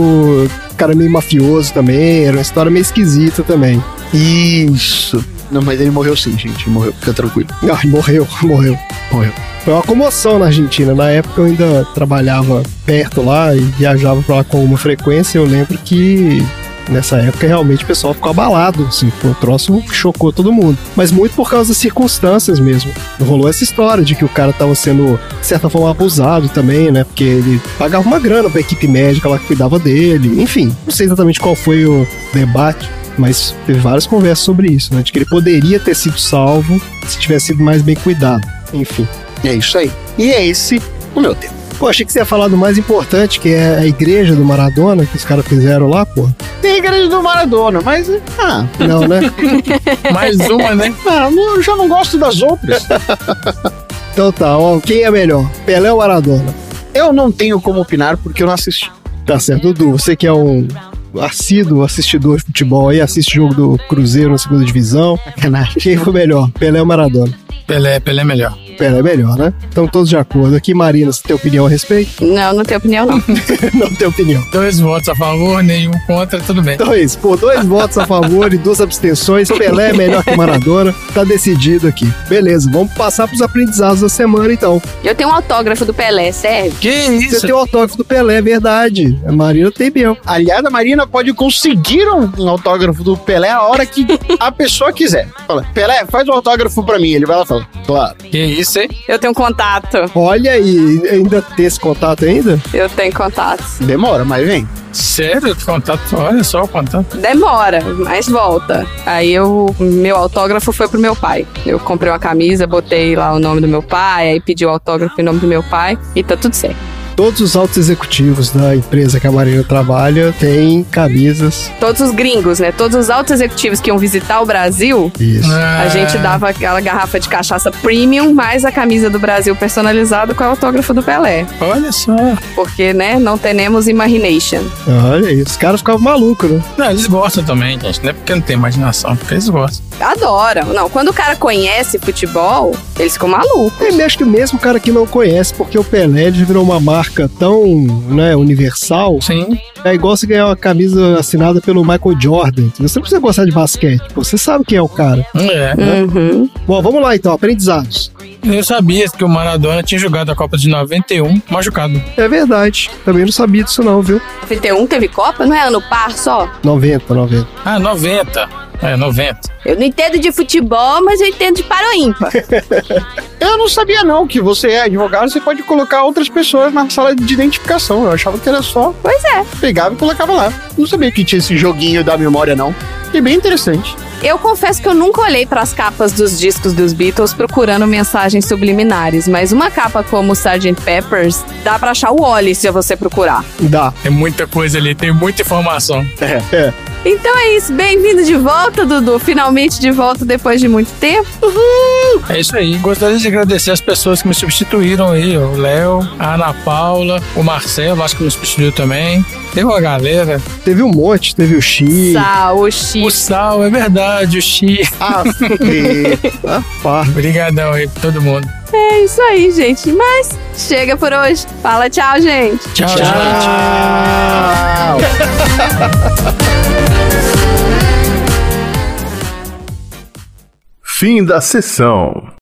cara meio mafioso também, era uma história meio esquisita também. Isso. Não, mas ele morreu sim, gente. Morreu, fica tranquilo. Ah, morreu, morreu. Morreu. Foi uma comoção na Argentina. Na época eu ainda trabalhava perto lá e viajava pra lá com uma frequência. Eu lembro que nessa época realmente o pessoal ficou abalado. Assim, foi um troço que chocou todo mundo. Mas muito por causa das circunstâncias mesmo. Rolou essa história de que o cara tava sendo, de certa forma, abusado também, né? Porque ele pagava uma grana pra equipe médica lá que cuidava dele. Enfim, não sei exatamente qual foi o debate. Mas teve várias conversas sobre isso, né? De que ele poderia ter sido salvo se tivesse sido mais bem cuidado. Enfim. É isso aí. E é esse o meu tempo. Pô, achei que você ia falar do mais importante, que é a igreja do Maradona, que os caras fizeram lá, pô. Tem a igreja do Maradona, mas. Ah, Não, né? Mais uma, né? ah não, eu já não gosto das outras. Então tá, ó, quem é melhor? Pelé ou Maradona? eu não tenho como opinar porque eu não assisti. Tá certo, Dudu, você que é um assíduo assistidor de futebol aí, assiste jogo do Cruzeiro na segunda divisão. Sacanagem. Quem foi melhor? Pelé ou Maradona? Pelé, Pelé é melhor. Pelé é melhor, né? Estamos todos de acordo. Aqui, Marina, você tem opinião a respeito? Não, não tenho opinião, não. não tem opinião. Dois votos a favor, nenhum contra, tudo bem. Então é isso. Por dois votos a favor e duas abstenções, Pelé é melhor que Maradona. Tá decidido aqui. Beleza, vamos passar pros aprendizados da semana, então. Eu tenho um autógrafo do Pelé, sério. Que Você isso? tem o autógrafo do Pelé, é verdade. A Marina tem mesmo. Aliás, a Marina pode conseguir um, um autógrafo do Pelé a hora que a pessoa quiser. Fala, Pelé, faz um autógrafo pra mim. Ele vai lá e fala, claro. Que isso, hein? Eu tenho contato. Olha aí, ainda tem esse contato ainda? Eu tenho contato. Demora, mas vem. Sério? Contato, olha só o contato. Demora, mas volta. Aí eu, meu autógrafo foi pro meu pai. Eu comprei uma camisa, botei lá o nome do meu pai, aí pedi o autógrafo em nome do meu pai e tá tudo certo. Todos os altos executivos da empresa que a Marina trabalha têm camisas. Todos os gringos, né? Todos os altos executivos que iam visitar o Brasil, Isso. a gente dava aquela garrafa de cachaça premium mais a camisa do Brasil personalizada com o autógrafo do Pelé. Olha só. Porque, né, não temos imagination. Olha aí, os caras ficavam malucos, né? Não, eles gostam também, gente. Não é porque não tem imaginação, porque eles gostam. Adoram. Não, quando o cara conhece futebol, eles ficam malucos. Eu acho que mesmo o cara que não conhece, porque o Pelé virou uma marca tão né, universal, Sim. é igual você ganhar uma camisa assinada pelo Michael Jordan. Você não precisa gostar de basquete, pô, você sabe quem é o cara. É. Uhum. Bom, vamos lá então, aprendizados. Eu sabia que o Maradona tinha jogado a Copa de 91 machucado. É verdade, também não sabia disso não, viu? 91 teve Copa? Não é ano par só? 90, 90. Ah, 90. É, 90. Eu não entendo de futebol, mas eu entendo de paroímpa. Eu não sabia não que você é advogado, você pode colocar outras pessoas na sala de identificação. Eu achava que era só pois é. pegava e colocava lá. Não sabia que tinha esse joguinho da memória não. E bem interessante. Eu confesso que eu nunca olhei para as capas dos discos dos Beatles procurando mensagens subliminares, mas uma capa como o Sgt. Peppers dá pra achar o Wally se você procurar. Dá. Tem muita coisa ali, tem muita informação. É. É. Então é isso, bem-vindo de volta, Dudu. Finalmente de volta depois de muito tempo. É isso aí. Gostaria de agradecer as pessoas que me substituíram aí. O Léo, a Ana Paula, o Marcelo, acho que me substituiu também. Teve uma galera. Teve um monte, teve o Xi. Sal, o Chico. O Sal, é verdade, o Xi. Ah, Ah. Obrigadão aí pra todo mundo. É isso aí, gente. Mas chega por hoje. Fala tchau, gente. Tchau, gente. Tchau. Fim da sessão.